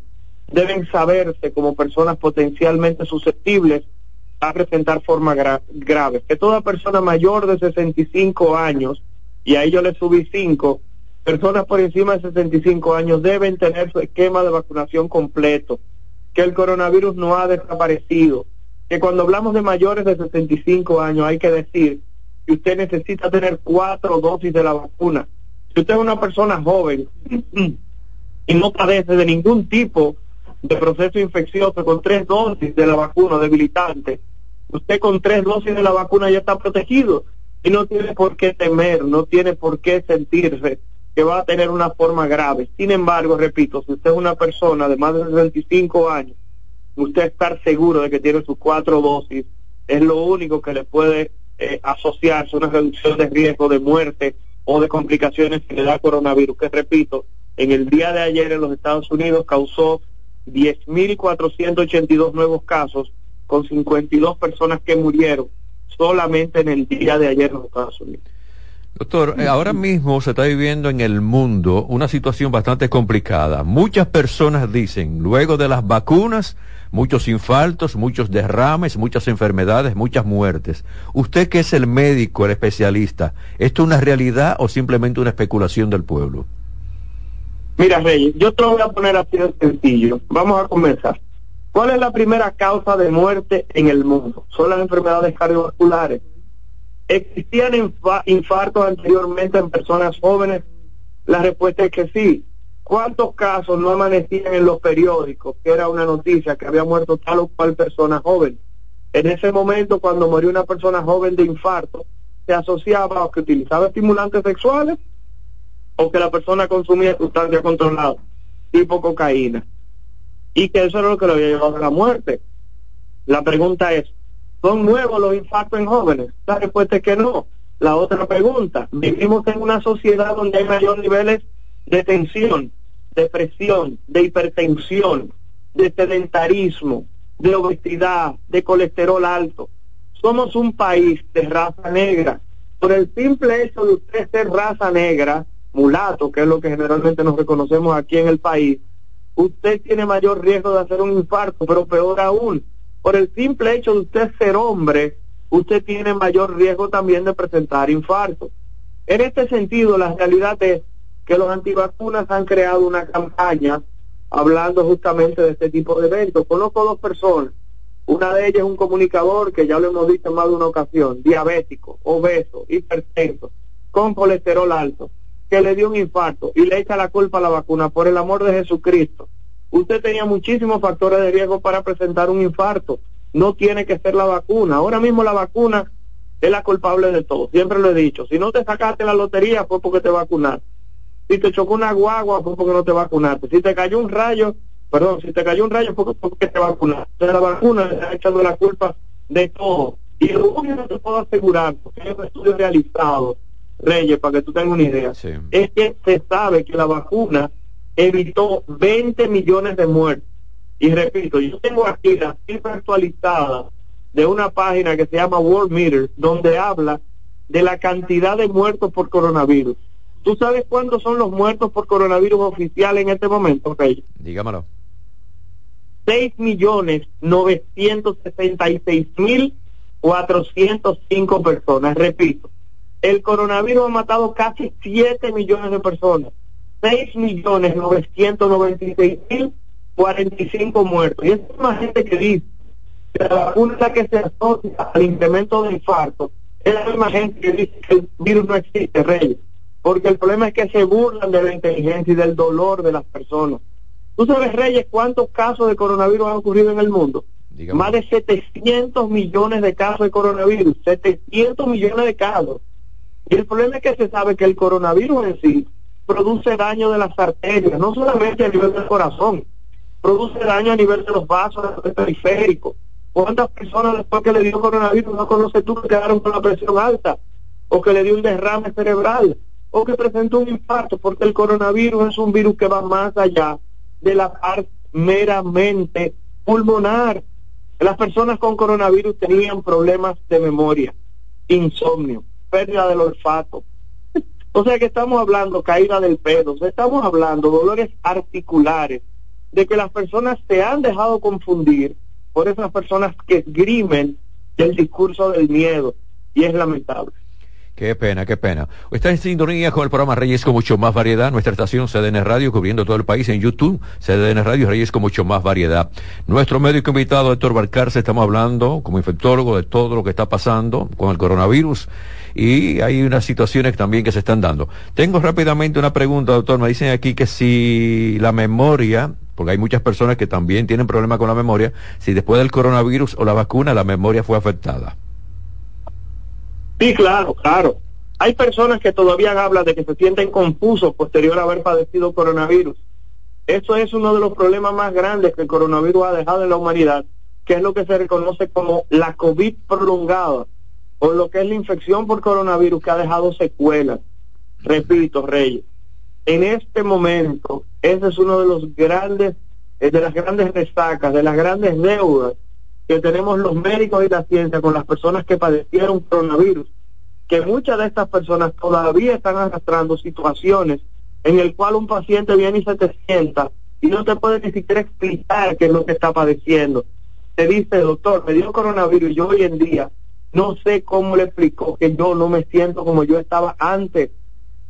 deben saberse como personas potencialmente susceptibles a presentar formas gra graves. Que toda persona mayor de 65 años, y ahí yo le subí 5, personas por encima de 65 años deben tener su esquema de vacunación completo, que el coronavirus no ha desaparecido, que cuando hablamos de mayores de 65 años hay que decir que usted necesita tener cuatro dosis de la vacuna. Si usted es una persona joven y no padece de ningún tipo de proceso infeccioso con tres dosis de la vacuna debilitante, usted con tres dosis de la vacuna ya está protegido y no tiene por qué temer, no tiene por qué sentirse que va a tener una forma grave. Sin embargo, repito, si usted es una persona de más de 65 años, usted estar seguro de que tiene sus cuatro dosis es lo único que le puede eh, asociarse a una reducción de riesgo de muerte o de complicaciones que le da coronavirus, que repito, en el día de ayer en los Estados Unidos causó 10.482 nuevos casos con 52 personas que murieron solamente en el día de ayer en los Estados Unidos. Doctor, eh, ahora mismo se está viviendo en el mundo una situación bastante complicada. Muchas personas dicen, luego de las vacunas, muchos infartos, muchos derrames, muchas enfermedades, muchas muertes. Usted que es el médico, el especialista, ¿esto es una realidad o simplemente una especulación del pueblo? Mira, Reyes, yo te lo voy a poner así de sencillo. Vamos a comenzar. ¿Cuál es la primera causa de muerte en el mundo? Son las enfermedades cardiovasculares. ¿Existían infartos anteriormente en personas jóvenes? La respuesta es que sí. ¿Cuántos casos no amanecían en los periódicos que era una noticia que había muerto tal o cual persona joven? En ese momento, cuando murió una persona joven de infarto, se asociaba a que utilizaba estimulantes sexuales o que la persona consumía sustancias controladas, tipo cocaína, y que eso era lo que lo había llevado a la muerte. La pregunta es, ¿son nuevos los infartos en jóvenes? La respuesta es que no. La otra pregunta, vivimos en una sociedad donde hay mayores niveles de tensión, de presión, de hipertensión, de sedentarismo, de obesidad, de colesterol alto. Somos un país de raza negra. Por el simple hecho de usted ser raza negra, mulato, que es lo que generalmente nos reconocemos aquí en el país, usted tiene mayor riesgo de hacer un infarto, pero peor aún, por el simple hecho de usted ser hombre, usted tiene mayor riesgo también de presentar infarto. En este sentido, la realidad es que los antivacunas han creado una campaña hablando justamente de este tipo de eventos. Conozco dos personas, una de ellas es un comunicador que ya lo hemos dicho en más de una ocasión, diabético, obeso, hipertenso, con colesterol alto que le dio un infarto y le echa la culpa a la vacuna, por el amor de Jesucristo. Usted tenía muchísimos factores de riesgo para presentar un infarto. No tiene que ser la vacuna. Ahora mismo la vacuna es la culpable de todo. Siempre lo he dicho. Si no te sacaste la lotería fue porque te vacunaste. Si te chocó una guagua fue porque no te vacunaste. Si te cayó un rayo, perdón, si te cayó un rayo fue porque te vacunaste. la vacuna le ha echado la culpa de todo. Y lo único que te puedo asegurar, porque hay un estudio realizado Reyes, para que tú tengas una idea, es que se sabe que la vacuna evitó 20 millones de muertes. Y repito, yo tengo aquí la cifra actualizada de una página que se llama World Meter, donde habla de la cantidad de muertos por coronavirus. ¿Tú sabes cuántos son los muertos por coronavirus oficiales en este momento, Reyes? Dígamelo. 6 millones 966 mil 405 personas. Repito, el coronavirus ha matado casi 7 millones de personas. 6 millones 996 mil 45 muertos. Y es más gente que dice que la vacuna que se asocia al incremento de infarto es la misma gente que dice que el virus no existe, Reyes. Porque el problema es que se burlan de la inteligencia y del dolor de las personas. ¿Tú sabes, Reyes, cuántos casos de coronavirus han ocurrido en el mundo? Más de 700 millones de casos de coronavirus. 700 millones de casos. Y el problema es que se sabe que el coronavirus en sí produce daño de las arterias, no solamente a nivel del corazón, produce daño a nivel de los vasos periféricos. ¿Cuántas personas después que le dio coronavirus no conoces tú que quedaron con la presión alta? O que le dio un derrame cerebral? O que presentó un infarto? Porque el coronavirus es un virus que va más allá de la parte meramente pulmonar. Las personas con coronavirus tenían problemas de memoria, insomnio, pérdida del olfato. O sea que estamos hablando caída del pelo, estamos hablando dolores articulares, de que las personas se han dejado confundir por esas personas que esgrimen del discurso del miedo y es lamentable. Qué pena, qué pena. Está en sintonía con el programa Reyes con mucho más variedad. Nuestra estación CDN Radio cubriendo todo el país en YouTube. CDN Radio Reyes con mucho más variedad. Nuestro médico invitado, Héctor Barcarce, estamos hablando como infectólogo de todo lo que está pasando con el coronavirus y hay unas situaciones también que se están dando. Tengo rápidamente una pregunta, doctor. Me dicen aquí que si la memoria, porque hay muchas personas que también tienen problemas con la memoria, si después del coronavirus o la vacuna la memoria fue afectada. Sí, claro, claro. Hay personas que todavía hablan de que se sienten confusos posterior a haber padecido coronavirus. Eso es uno de los problemas más grandes que el coronavirus ha dejado en la humanidad, que es lo que se reconoce como la COVID prolongada, o lo que es la infección por coronavirus que ha dejado secuelas. Repito, Reyes, en este momento, ese es uno de los grandes, eh, de las grandes destacas, de las grandes deudas que tenemos los médicos y la ciencia con las personas que padecieron coronavirus, que muchas de estas personas todavía están arrastrando situaciones en el cual un paciente viene y se te sienta y no te puede ni siquiera explicar qué es lo que está padeciendo. Te dice, doctor, me dio coronavirus y yo hoy en día no sé cómo le explicó que yo no me siento como yo estaba antes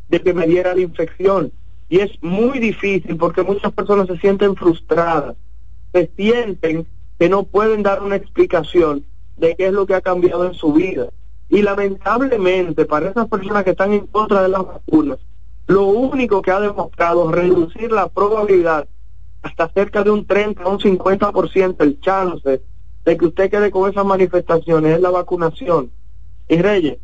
de que me diera la infección. Y es muy difícil porque muchas personas se sienten frustradas, se sienten que no pueden dar una explicación de qué es lo que ha cambiado en su vida. Y lamentablemente para esas personas que están en contra de las vacunas, lo único que ha demostrado reducir la probabilidad hasta cerca de un 30 o un 50% el chance de que usted quede con esas manifestaciones es la vacunación. Y Reyes,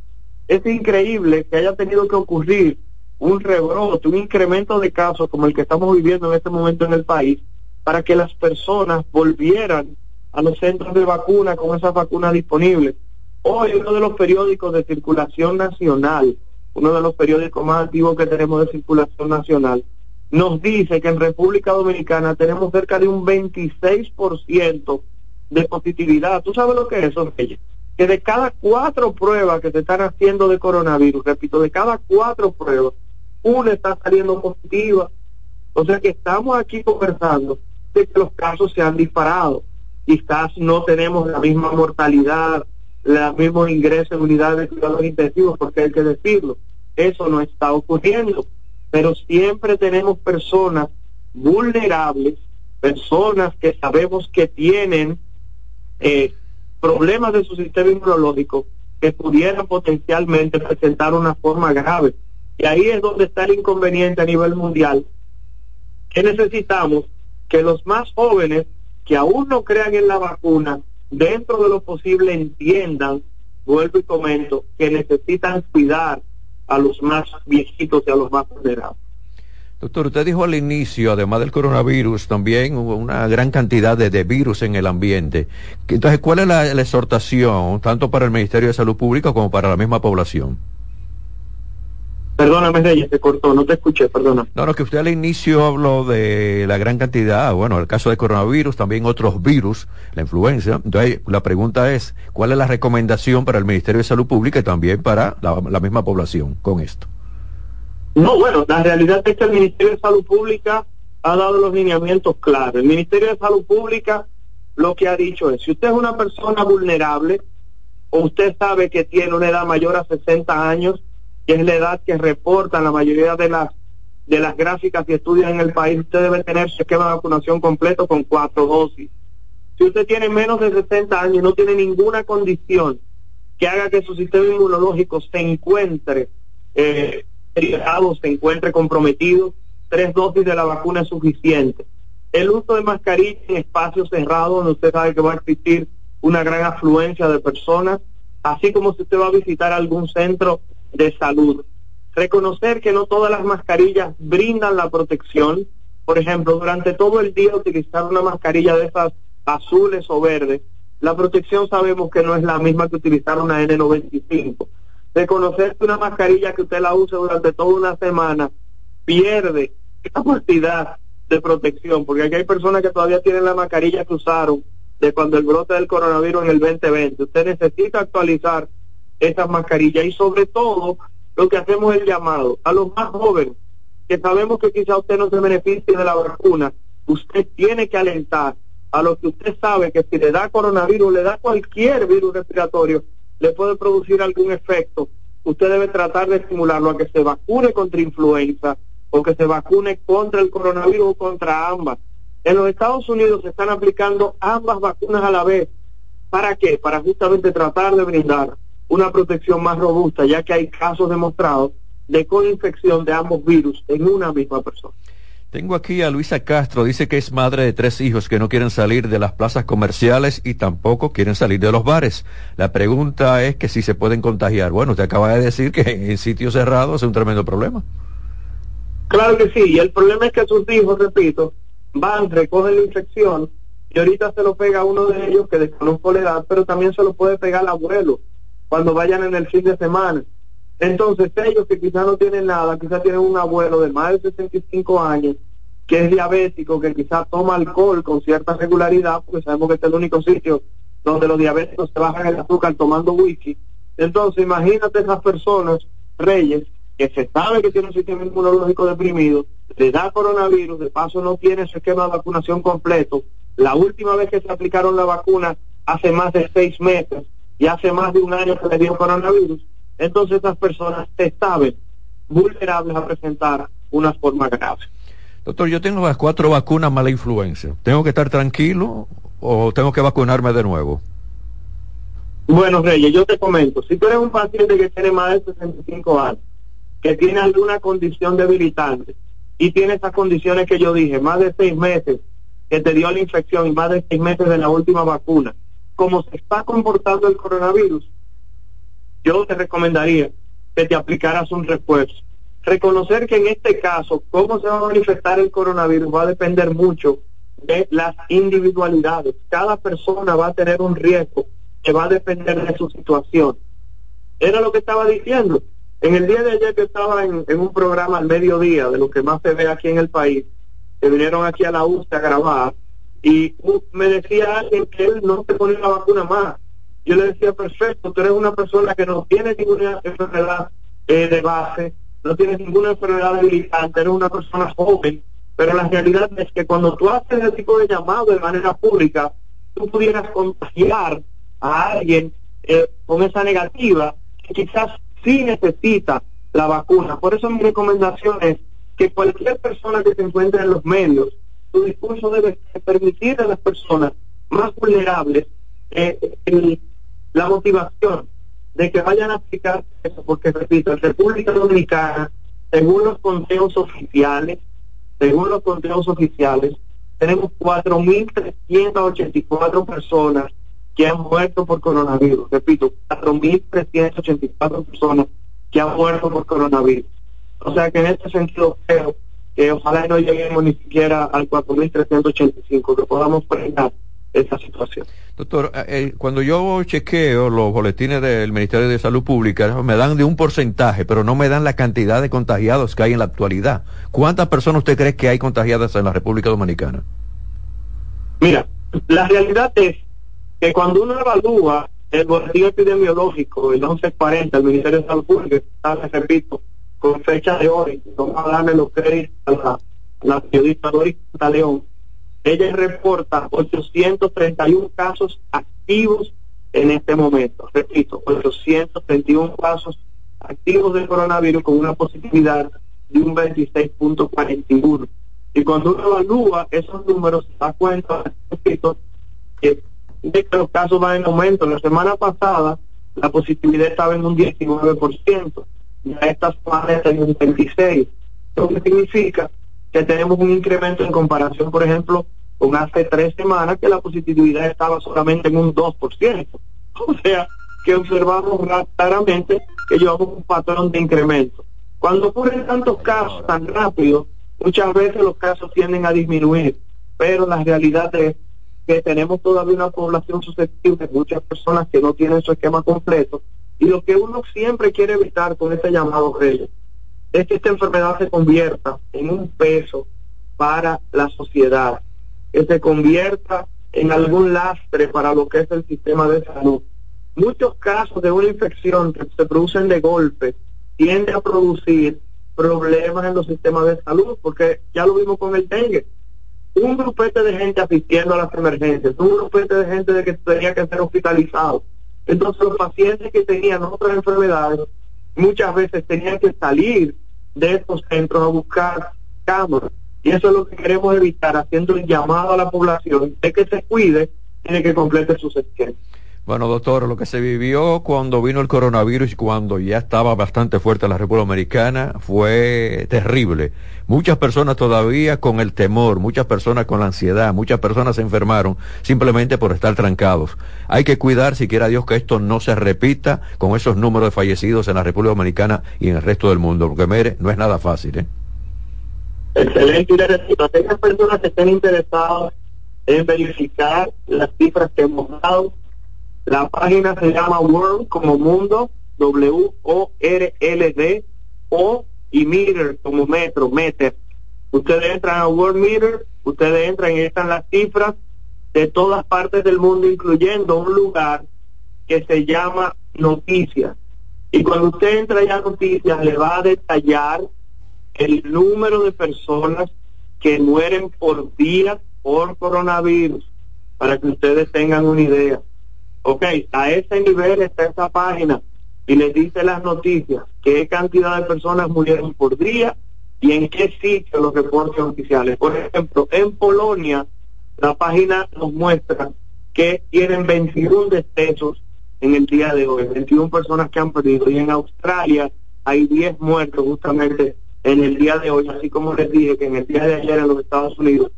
es increíble que haya tenido que ocurrir un rebrote, un incremento de casos como el que estamos viviendo en este momento en el país, para que las personas volvieran a los centros de vacuna con esas vacunas disponibles. Hoy uno de los periódicos de circulación nacional, uno de los periódicos más antiguos que tenemos de circulación nacional, nos dice que en República Dominicana tenemos cerca de un 26% de positividad. ¿Tú sabes lo que es eso, Reyes? Que de cada cuatro pruebas que se están haciendo de coronavirus, repito, de cada cuatro pruebas, una está saliendo positiva. O sea que estamos aquí conversando de que los casos se han disparado quizás no tenemos la misma mortalidad, los mismos ingresos en unidades de cuidados intensivos, porque hay que decirlo, eso no está ocurriendo, pero siempre tenemos personas vulnerables, personas que sabemos que tienen problemas de su sistema inmunológico que pudieran potencialmente presentar una forma grave. Y ahí es donde está el inconveniente a nivel mundial, que necesitamos que los más jóvenes que aún no crean en la vacuna, dentro de lo posible entiendan, vuelvo y comento, que necesitan cuidar a los más viejitos y a los más vulnerables. Doctor, usted dijo al inicio, además del coronavirus, también hubo una gran cantidad de, virus en el ambiente. Entonces, ¿cuál es la exhortación, tanto para el Ministerio de Salud Pública como para la misma población? Perdóname, Reyes, se cortó, no te escuché, perdona. No, no, que usted al inicio habló de la gran cantidad, bueno, el caso de coronavirus, también otros virus, la influenza. Entonces, la pregunta es, ¿cuál es la recomendación para el Ministerio de Salud Pública y también para la, la misma población con esto? No, bueno, la realidad es que el Ministerio de Salud Pública ha dado los lineamientos claros. El Ministerio de Salud Pública lo que ha dicho es, si usted es una persona vulnerable o usted sabe que tiene una edad mayor a 60 años, que es la edad que reportan la mayoría de las de las gráficas que estudian en el país, usted debe tener su esquema de vacunación completo con cuatro dosis. Si usted tiene menos de 60 años y no tiene ninguna condición que haga que su sistema inmunológico se encuentre eh, se encuentre comprometido, tres dosis de la vacuna es suficiente. El uso de mascarilla en espacios cerrados, donde usted sabe que va a existir una gran afluencia de personas, así como si usted va a visitar algún centro de salud. Reconocer que no todas las mascarillas brindan la protección. Por ejemplo, durante todo el día utilizar una mascarilla de esas azules o verdes, la protección sabemos que no es la misma que utilizar una N95. Reconocer que una mascarilla que usted la use durante toda una semana pierde capacidad de protección, porque aquí hay personas que todavía tienen la mascarilla que usaron de cuando el brote del coronavirus en el 2020. Usted necesita actualizar esas mascarillas y sobre todo lo que hacemos es el llamado a los más jóvenes que sabemos que quizá usted no se beneficie de la vacuna, usted tiene que alentar a lo que usted sabe que si le da coronavirus, le da cualquier virus respiratorio, le puede producir algún efecto, usted debe tratar de estimularlo a que se vacune contra influenza o que se vacune contra el coronavirus o contra ambas. En los Estados Unidos se están aplicando ambas vacunas a la vez. ¿Para qué? Para justamente tratar de brindar una protección más robusta, ya que hay casos demostrados de coinfección de ambos virus en una misma persona. Tengo aquí a Luisa Castro, dice que es madre de tres hijos que no quieren salir de las plazas comerciales y tampoco quieren salir de los bares. La pregunta es que si se pueden contagiar. Bueno, usted acaba de decir que en sitios cerrados es un tremendo problema. Claro que sí, y el problema es que sus hijos, repito, van, recogen la infección y ahorita se lo pega a uno de ellos que desconozco la edad, pero también se lo puede pegar al abuelo cuando vayan en el fin de semana. Entonces ellos que quizás no tienen nada, quizás tienen un abuelo de más de 65 años que es diabético, que quizás toma alcohol con cierta regularidad, porque sabemos que este es el único sitio donde los diabéticos se bajan el azúcar tomando whisky. Entonces imagínate esas personas, reyes, que se sabe que tiene un sistema inmunológico deprimido, le da coronavirus, de paso no tiene su esquema de vacunación completo. La última vez que se aplicaron la vacuna hace más de seis meses y hace más de un año que le dio coronavirus, entonces esas personas se saben vulnerables a presentar una forma grave. Doctor, yo tengo las cuatro vacunas mala influencia. ¿Tengo que estar tranquilo o tengo que vacunarme de nuevo? Bueno, Reyes, yo te comento, si tú eres un paciente que tiene más de 65 años, que tiene alguna condición debilitante y tiene esas condiciones que yo dije, más de seis meses que te dio la infección y más de seis meses de la última vacuna, como se está comportando el coronavirus, yo te recomendaría que te aplicaras un refuerzo. Reconocer que en este caso, cómo se va a manifestar el coronavirus va a depender mucho de las individualidades. Cada persona va a tener un riesgo que va a depender de su situación. Era lo que estaba diciendo. En el día de ayer que estaba en, un programa al mediodía, de lo que más se ve aquí en el país, se vinieron aquí a la UCE a grabar y me decía alguien que él no se ponía la vacuna más. Yo le decía, perfecto, tú eres una persona que no tiene ninguna enfermedad eh, de base, no tienes ninguna enfermedad debilitante, eres una persona joven, pero la realidad es que cuando tú haces ese tipo de llamado de manera pública, tú pudieras contagiar a alguien eh, con esa negativa que quizás sí necesita la vacuna. Por eso mi recomendación es que cualquier persona que se encuentre en los medios, su discurso debe permitir a las personas más vulnerables eh, la motivación de que vayan a aplicar eso, porque repito, en República Dominicana, según los conteos oficiales, según los conteos oficiales, tenemos 4.384 personas que han muerto por coronavirus. Repito, 4.384 personas que han muerto por coronavirus. O sea que en este sentido creo que ojalá no lleguemos ni siquiera al 4.385, que podamos frenar esa situación. Doctor, eh, cuando yo chequeo los boletines del Ministerio de Salud Pública, me dan de un porcentaje, pero no me dan la cantidad de contagiados que hay en la actualidad. ¿Cuántas personas usted cree que hay contagiadas en la República Dominicana? Mira, la realidad es que cuando uno evalúa el boletín epidemiológico, el 1140, el Ministerio de Salud Pública, está, repito, con fecha de hoy, vamos a darle los créditos a la, la periodista Doris León, ella reporta 831 casos activos en este momento. Repito, 831 casos activos de coronavirus con una positividad de un 26.41. Y cuando uno evalúa esos números, se da cuenta, repito, que, los casos van en aumento. La semana pasada la positividad estaba en un 19%, ya esta semana está en un 26%. Lo que significa que tenemos un incremento en comparación, por ejemplo, con hace tres semanas que la positividad estaba solamente en un 2%. O sea, que observamos claramente que llevamos un patrón de incremento. Cuando ocurren tantos casos tan rápido, muchas veces los casos tienden a disminuir, pero la realidad es que tenemos todavía una población susceptible, muchas personas que no tienen su esquema completo, y lo que uno siempre quiere evitar con este llamado rey es que esta enfermedad se convierta en un peso para la sociedad, que se convierta en algún lastre para lo que es el sistema de salud. Muchos casos de una infección que se producen de golpe tienden a producir problemas en los sistemas de salud, porque ya lo vimos con el dengue. un grupete de gente asistiendo a las emergencias, un grupete de gente de que tenía que ser hospitalizado. Entonces los pacientes que tenían otras enfermedades muchas veces tenían que salir de estos centros a buscar cámaras. Y eso es lo que queremos evitar, haciendo un llamado a la población de que se cuide y de que complete sus esquemas. Bueno, doctor, lo que se vivió cuando vino el coronavirus y cuando ya estaba bastante fuerte la República Americana fue terrible. Muchas personas todavía con el temor, muchas personas con la ansiedad, muchas personas se enfermaron simplemente por estar trancados. Hay que cuidar, si quiera Dios, que esto no se repita con esos números de fallecidos en la República Dominicana y en el resto del mundo, porque mire, no es nada fácil. ¿eh? Excelente, y personas que estén interesadas en verificar las cifras que hemos dado, la página se llama World como mundo, W-O-R-L-D, o y Meter como metro, meter. Ustedes entran a World Meter, ustedes entran y están las cifras de todas partes del mundo, incluyendo un lugar que se llama Noticias. Y cuando usted entra ya a Noticias, le va a detallar el número de personas que mueren por día por coronavirus, para que ustedes tengan una idea. Ok, a ese nivel está esa página y les dice las noticias, qué cantidad de personas murieron por día y en qué sitio los reportes oficiales. Por ejemplo, en Polonia, la página nos muestra que tienen 21 decesos en el día de hoy, 21 personas que han perdido. Y en Australia hay 10 muertos justamente en el día de hoy, así como les dije que en el día de ayer en los Estados Unidos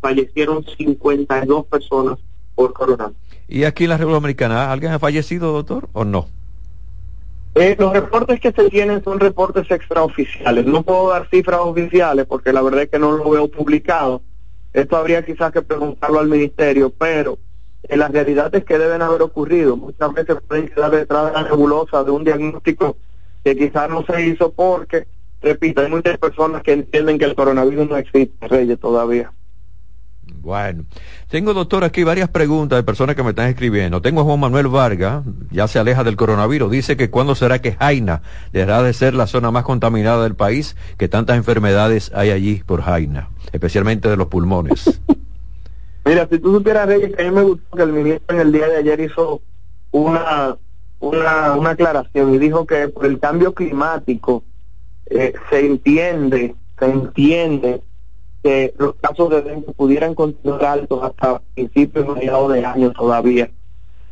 fallecieron 52 personas por coronavirus. ¿Y aquí en la República Dominicana alguien ha fallecido, doctor, o no? Eh, los reportes que se tienen son reportes extraoficiales. No puedo dar cifras oficiales porque la verdad es que no lo veo publicado. Esto habría quizás que preguntarlo al ministerio, pero en eh, la realidad es que deben haber ocurrido. Muchas veces pueden quedar detrás de la nebulosa de un diagnóstico que quizás no se hizo porque, repito, hay muchas personas que entienden que el coronavirus no existe, Reyes, todavía. Bueno, tengo doctor aquí varias preguntas de personas que me están escribiendo. Tengo a Juan Manuel Vargas, ya se aleja del coronavirus. Dice que cuándo será que Jaina dejará de ser la zona más contaminada del país, que tantas enfermedades hay allí por Jaina, especialmente de los pulmones. Mira, si tú supieras, Reyes, a mí me gustó que el ministro en el día de ayer hizo una, una, una aclaración y dijo que por el cambio climático eh, se entiende, se entiende que los casos de dengue pudieran continuar altos hasta principios mediados de año todavía.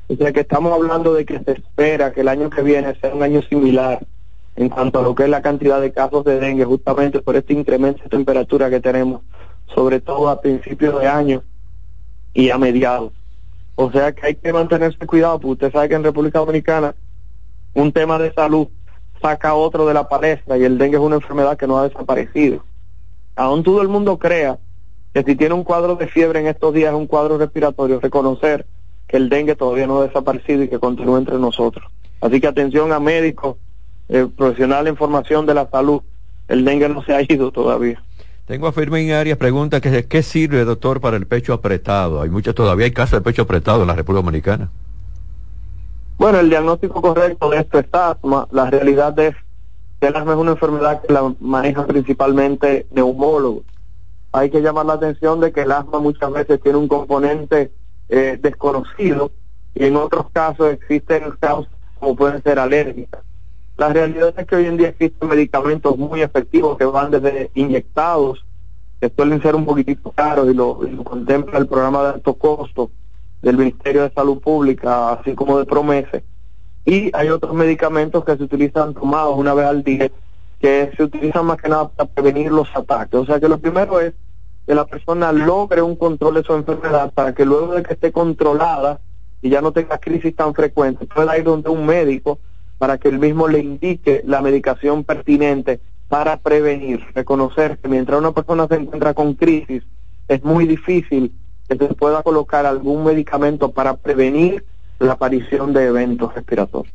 O sea que estamos hablando de que se espera que el año que viene sea un año similar en cuanto a lo que es la cantidad de casos de dengue, justamente por este incremento de temperatura que tenemos, sobre todo a principios de año y a mediados. O sea que hay que mantenerse cuidado, porque usted sabe que en República Dominicana un tema de salud saca otro de la palestra y el dengue es una enfermedad que no ha desaparecido aún todo el mundo crea que si tiene un cuadro de fiebre en estos días es un cuadro respiratorio, reconocer que el dengue todavía no ha desaparecido y que continúa entre nosotros. Así que atención a médicos, eh, profesionales en formación de la salud, el dengue no se ha ido todavía. Tengo a Firmín Arias, pregunta que qué sirve, doctor, para el pecho apretado. Hay muchas todavía, hay casos de pecho apretado en la República Dominicana. Bueno, el diagnóstico correcto de esto es asma. La realidad es el asma es una enfermedad que la maneja principalmente neumólogos. Hay que llamar la atención de que el asma muchas veces tiene un componente eh, desconocido y en otros casos existen causas como pueden ser alérgicas. La realidad es que hoy en día existen medicamentos muy efectivos que van desde inyectados, que suelen ser un poquitito caros y lo, y lo contempla el programa de alto costo del Ministerio de Salud Pública, así como de Promese, y hay otros medicamentos que se utilizan tomados una vez al día, que se utilizan más que nada para prevenir los ataques. O sea que lo primero es que la persona logre un control de su enfermedad para que luego de que esté controlada y ya no tenga crisis tan frecuentes, pueda ir donde un médico para que él mismo le indique la medicación pertinente para prevenir, reconocer que mientras una persona se encuentra con crisis, es muy difícil que se pueda colocar algún medicamento para prevenir la aparición de eventos respiratorios.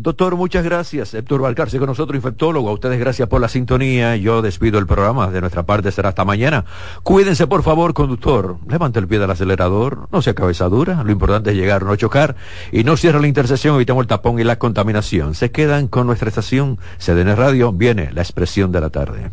Doctor, muchas gracias. Héctor Valcarce con nosotros, infectólogo. A ustedes gracias por la sintonía. Yo despido el programa. De nuestra parte será hasta mañana. Cuídense, por favor, conductor. Levante el pie del acelerador. No sea cabezadura. Lo importante es llegar, no chocar. Y no cierre la intersección. Evitemos el tapón y la contaminación. Se quedan con nuestra estación. CDN Radio. Viene la expresión de la tarde.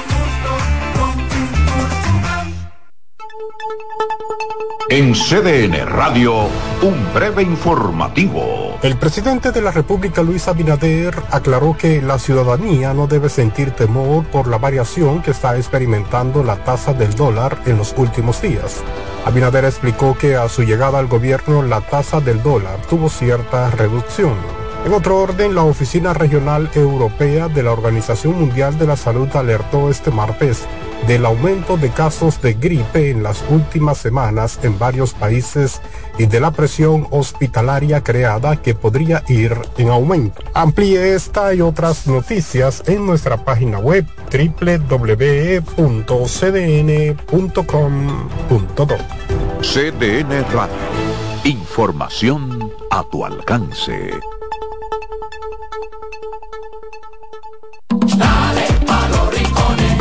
En CDN Radio, un breve informativo. El presidente de la República, Luis Abinader, aclaró que la ciudadanía no debe sentir temor por la variación que está experimentando la tasa del dólar en los últimos días. Abinader explicó que a su llegada al gobierno la tasa del dólar tuvo cierta reducción. En otro orden, la Oficina Regional Europea de la Organización Mundial de la Salud alertó este martes del aumento de casos de gripe en las últimas semanas en varios países y de la presión hospitalaria creada que podría ir en aumento. Amplíe esta y otras noticias en nuestra página web www.cdn.com.do. CDN Radio. Información a tu alcance.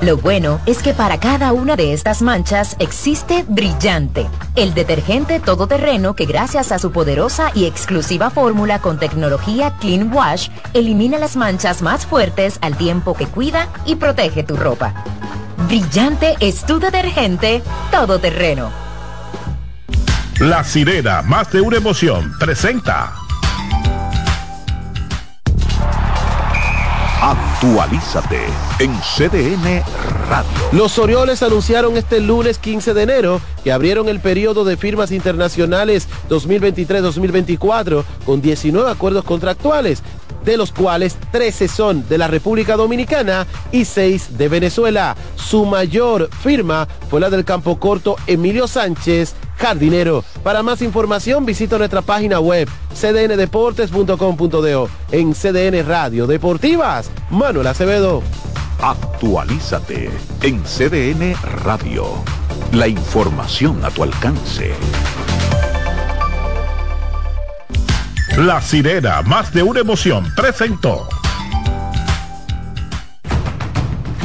Lo bueno es que para cada una de estas manchas existe Brillante, el detergente todoterreno que gracias a su poderosa y exclusiva fórmula con tecnología Clean Wash elimina las manchas más fuertes al tiempo que cuida y protege tu ropa. Brillante es tu detergente todoterreno. La sirena, más de una emoción, presenta. Actualízate en CDN Radio. Los Orioles anunciaron este lunes 15 de enero que abrieron el periodo de firmas internacionales 2023-2024 con 19 acuerdos contractuales, de los cuales 13 son de la República Dominicana y 6 de Venezuela. Su mayor firma fue la del campo corto Emilio Sánchez, jardinero. Para más información visita nuestra página web cdndeportes.com.do en CDN Radio Deportivas. Manuel Acevedo. Actualízate en CDN Radio. La información a tu alcance. La sirena, más de una emoción, presentó.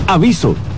Aviso,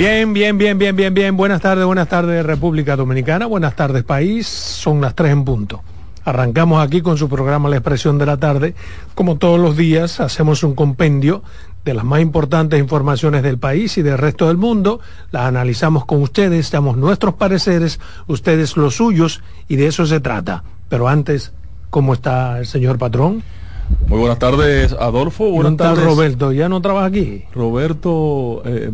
Bien, bien, bien, bien, bien, bien. Buenas tardes, buenas tardes República Dominicana, buenas tardes país. Son las tres en punto. Arrancamos aquí con su programa La Expresión de la Tarde. Como todos los días, hacemos un compendio de las más importantes informaciones del país y del resto del mundo. Las analizamos con ustedes, damos nuestros pareceres, ustedes los suyos, y de eso se trata. Pero antes, ¿cómo está el señor patrón? Muy buenas tardes, Adolfo. ¿Y Buenas tardes. Roberto, ¿ya no trabaja aquí? Roberto, eh,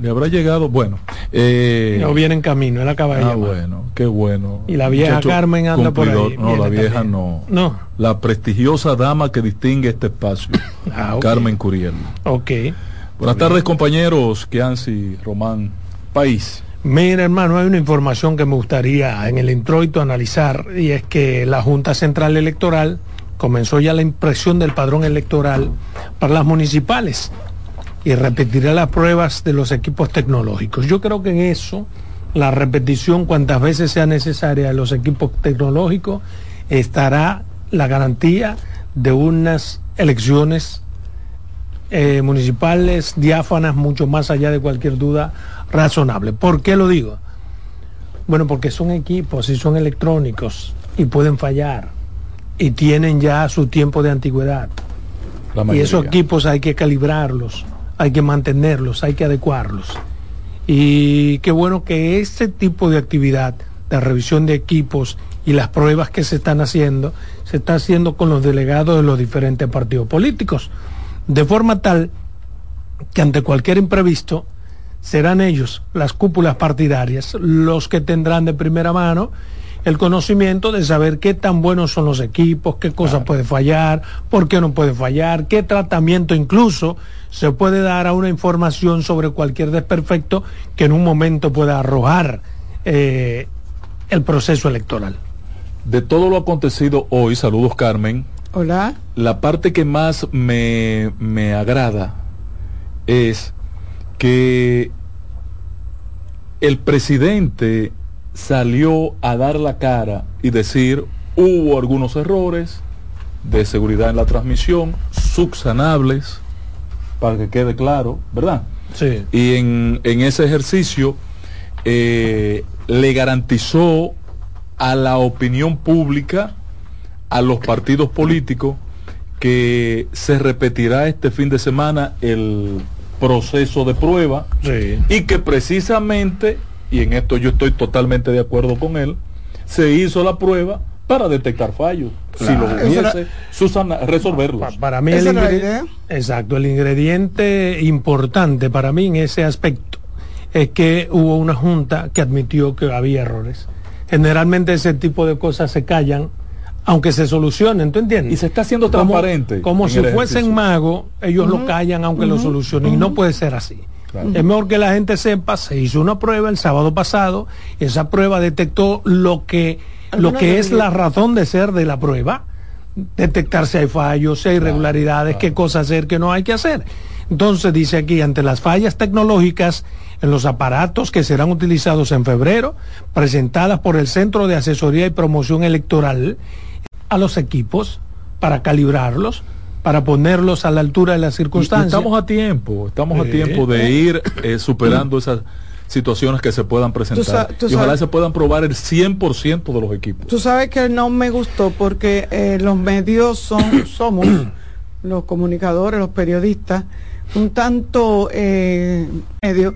le habrá llegado, bueno. Eh, No viene en camino, él acaba de ah, llamar. bueno, qué bueno. Y la vieja Muchacho Carmen anda por ahí. No, la vieja también. no. No. La prestigiosa dama que distingue este espacio, Ah. Carmen Curiel. Ok. Buenas tardes, compañeros, Kianci, Román, País. Mira, hermano, hay una información que me gustaría en el introito analizar y es que la Junta Central Electoral comenzó ya la impresión del padrón electoral para las municipales y repetirá las pruebas de los equipos tecnológicos. Yo creo que en eso, la repetición cuantas veces sea necesaria de los equipos tecnológicos, estará la garantía de unas elecciones eh, municipales diáfanas mucho más allá de cualquier duda razonable. ¿Por qué lo digo? Bueno, porque son equipos y son electrónicos y pueden fallar y tienen ya su tiempo de antigüedad. Y esos equipos hay que calibrarlos, hay que mantenerlos, hay que adecuarlos. Y qué bueno que este tipo de actividad de revisión de equipos y las pruebas que se están haciendo, se está haciendo con los delegados de los diferentes partidos políticos. De forma tal que ante cualquier imprevisto serán ellos, las cúpulas partidarias, los que tendrán de primera mano el conocimiento de saber qué tan buenos son los equipos, qué cosa puede fallar, por qué no puede fallar, qué tratamiento incluso se puede dar a una información sobre cualquier desperfecto que en un momento pueda arrojar eh, el proceso electoral. De todo lo acontecido hoy, saludos Carmen, Hola. la parte que más me, me agrada es que el presidente salió a dar la cara y decir hubo algunos errores de seguridad en la transmisión, subsanables, para que quede claro, ¿verdad? Sí. Y en, en ese ejercicio eh, le garantizó a la opinión pública, a los partidos políticos, que se repetirá este fin de semana el proceso de prueba y que precisamente, y en esto yo estoy totalmente de acuerdo con él, se hizo la prueba para detectar fallos, si Claro. Esa hubiese, era- susana- resolverlos. Para mí el ingre- Exacto, el ingrediente importante para mí en ese aspecto es que hubo una junta que admitió que había errores. Generalmente ese tipo de cosas se callan, aunque se solucionen, ¿tú entiendes? Y se está haciendo transparente Como si fuesen magos, ellos lo callan aunque lo solucionen, y no puede ser así. Es mejor que la gente sepa, se hizo una prueba el sábado pasado, esa prueba detectó lo que, lo que es la razón de ser de la prueba, detectar si hay fallos, si hay irregularidades, qué cosa hacer, qué no hay que hacer. Entonces dice aquí, ante las fallas tecnológicas en los aparatos que serán utilizados en febrero, presentadas por el Centro de Asesoría y Promoción Electoral a los equipos para calibrarlos, para ponerlos a la altura de las Y- y circunstancias. estamos a tiempo, estamos a tiempo de ir eh, superando esas situaciones que se puedan presentar. Tú sa- tú y ojalá sabes- se puedan probar el 100% de los equipos. Tú sabes que no me gustó porque eh, los medios son, somos, los comunicadores, los periodistas, un tanto eh, medio